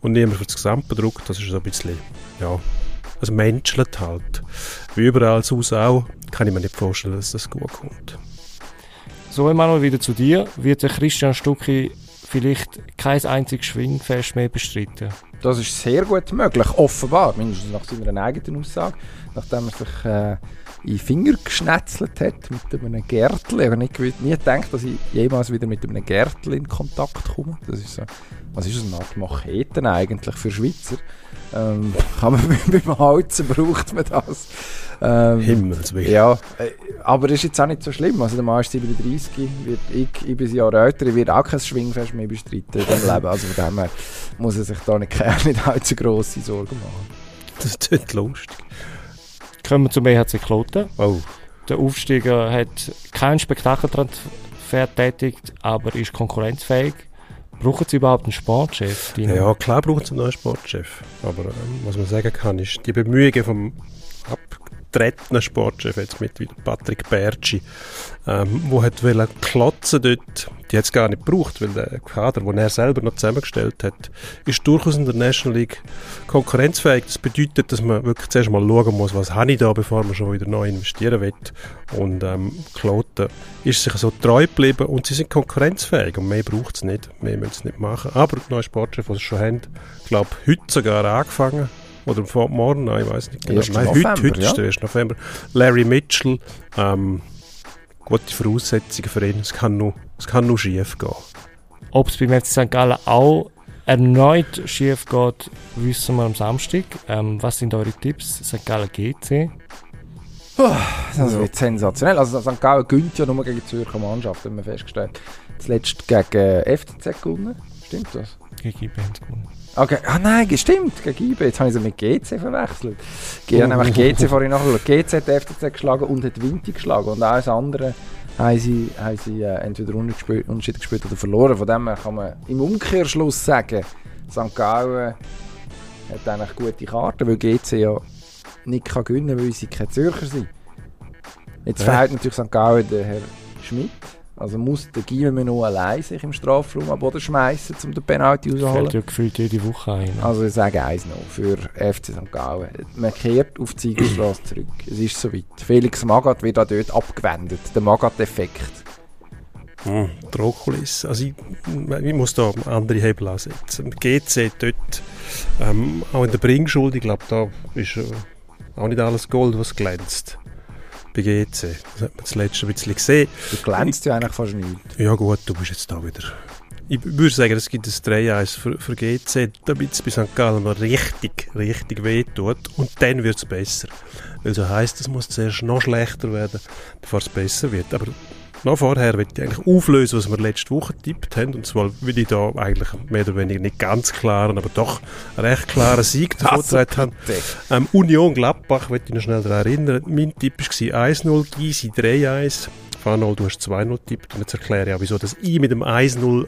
und niemand für das Gesamte druckt, das ist so ein bisschen, ja, es menschelt halt. Wie überall sonst auch, kann ich mir nicht vorstellen, dass das gut kommt. So, Emanuel, wieder zu dir. Wird der Christian Stucki vielleicht kein einziges Schwingfest mehr bestritten? Das ist sehr gut möglich, offenbar, mindestens nach seiner eigenen Aussage. Nachdem er sich äh, in den Finger geschnetzelt hat mit einem Gärtchen. Ich habe nicht, nie gedacht, dass ich jemals wieder mit einem Gärtchen in Kontakt komme. Das ist so, was ist das, eine Art Macheten eigentlich für Schweizer? Ähm, kann man beim Holzen braucht man das. Ähm, Himmelswillen. Ja, äh, aber das ist jetzt auch nicht so schlimm. Also der Mann ist 37, wird ich, ich bin ein Jahr älter, ich werde auch kein Schwingfest mehr bestreiten in diesem Leben. Also von dem her muss er sich da nicht, nicht allzu grosse Sorgen machen. Das ist lustig. Kommen wir zum EHC Kloten. Oh. Der Aufsteiger hat keinen Spektakeltransfer tätigt, aber ist konkurrenzfähig. Brauchen Sie überhaupt einen Sportchef? Dino? Ja, klar brauchen Sie einen neuen Sportchef. Aber ähm, was man sagen kann, ist, die Bemühungen vom abgetretenen Sportchef jetzt mit wie Patrick Bergi, ähm, wo hat klotzen dort, die hat es gar nicht gebraucht, weil der Kader, den er selber noch zusammengestellt hat, ist durchaus in der National League konkurrenzfähig. Das bedeutet, dass man wirklich zuerst mal schauen muss, was habe ich da, bevor man schon wieder neu investieren will. Und ähm, Kloten ist sich so treu geblieben und sie sind konkurrenzfähig und mehr braucht es nicht, mehr müssen sie nicht machen. Aber die neue Sportchef, die sie schon haben, glaube heute sogar angefangen, oder vor morgen, nein, ich weiß nicht genau. Nein, November, heute, heute ja. ist der 1. November. Larry Mitchell, ähm, gute Voraussetzungen für ihn. Es kann nur, es kann nur schief gehen. Ob es beim FC St. Gallen auch erneut schief geht, wissen wir am Samstag. Ähm, was sind eure Tipps? St. Gallen GC? Das wird sensationell. Also St. Gallen gönnt ja nur gegen die Zürcher Mannschaft, haben wir festgestellt. Zuletzt gegen FCZ gewonnen. Stimmt das? Gegen IB gewonnen. Okay. Ah nein, stimmt, gegen IB. Jetzt habe ich sie mit GC verwechselt. Ich habe nämlich GC vorhin nachgeschaut. GC hat FCZ geschlagen und hat Winti geschlagen. Und alles andere haben sie, haben sie äh, entweder unentschieden gespielt oder verloren. Von dem her kann man im Umkehrschluss sagen, St. Gallen hat eigentlich gute Karten, weil GC ja nicht kann gewinnen kann, weil sie keine Zürcher sind. Jetzt ja. verhält natürlich St. Gallen der Herr Schmidt Also muss der Guillaume noch allein sich im Strafraum am Boden schmeißen, um den Penalty rauszuholen. Fällt ja gefühlt jede Woche ein. Also ich sage eins noch für FC St. Gallen. Man kehrt auf die Siegerstraße zurück. Es ist soweit. Felix Magath wird auch dort abgewendet. Der Magath-Effekt. Hm, Drohkulisse. Also ich, ich muss da andere Hebel ansetzen. GC dort, ähm, auch in der Bringschuld, ich glaube, da ist äh, auch nicht alles Gold, was glänzt. Bei GC. Das hat man das letzte ein bisschen gesehen. Du glänzt ja eigentlich fast nicht. Ja gut, du bist jetzt da wieder. Ich würde sagen, es gibt ein 3-1 für, für GC, damit es bei St. Gallen noch richtig, richtig wehtut. Und dann wird es besser. Weil so heisst, es muss zuerst noch schlechter werden, bevor es besser wird. Aber noch vorher will ich eigentlich auflösen, was wir letzte Woche getippt haben. Und zwar will ich da eigentlich mehr oder weniger nicht ganz klaren, aber doch recht klaren Sieg davon haben. Ähm, Union Gladbach, möchte ich noch schnell daran erinnern. Mein Tipp war 1-0, Gysi 3-1. Fanol, du hast 2-0 tippt. Und jetzt erkläre ich auch, wieso das I mit dem 1-0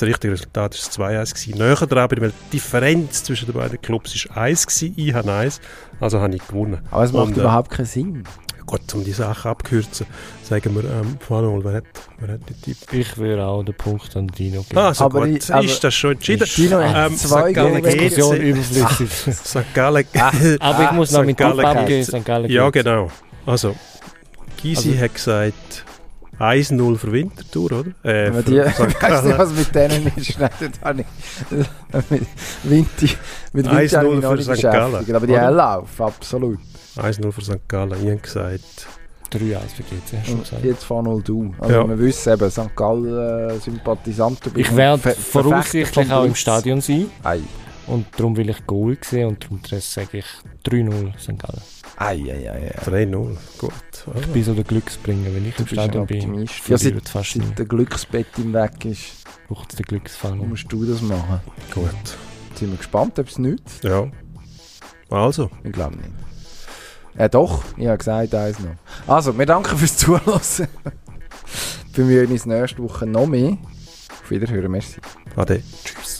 das richtige Resultat war 2-1 gewesen. Näher dran, weil die Differenz zwischen den beiden Clubs war 1 gewesen. Ich habe 1, also habe ich gewonnen. Aber es macht Und, äh, überhaupt keinen Sinn. Gut, um die Sache abzukürzen, sagen wir, ähm, Fanol, wer hat, wer hat die Tipp? Ich würde auch den Punkt an Dino geben. Ah, so Aber gut. ich- aber- ist das schon entschieden? Dino hat Ähm, zwei Diskussion überflüssig. St. Gallen. Aber ich muss noch mit Gallen abgeben. St. Gallen Ja, genau. Also, Gysi Also- hat gesagt 1-0 für Winterthur, oder? Äh, Aber für die, weißt du, Gallen. was mit denen ist? Nein, das habe ich mit Vinti, mit Vinti 1-0 habe ich noch für nicht St. Gallen, beschäftigt. Aber die haben Lauf, absolut. 1-0 für St. Gallen. Ich habe gesagt 3-1 für GC, hast du schon Und gesagt. jetzt von 0 du. Also Ja. wir wissen eben, St. Gallen äh, Ich werde voraussichtlich auch im. Stadion sein. Ei, Und darum will ich Goal sehen und darum sage ich 3-0 St. Gallen. ei, ei, ei. ei. 3-0. Gut. Ich bin so der Glücksbringer, wenn ich Du im Stadion bin. Optimist. Ja, seit, fast nie. seit der Glücksbett im Weg ist, Braucht es den Glücksfall. musst du das machen. Gut. Jetzt sind wir gespannt, ob es nützt. Ja. Also, Ich glaube nicht. Ja doch, ich habe gesagt, eins noch. Also, wir danken fürs Zuhören. Bemühen uns nächste Woche noch mehr. Auf Wiederhören, merci. ade. Tschüss.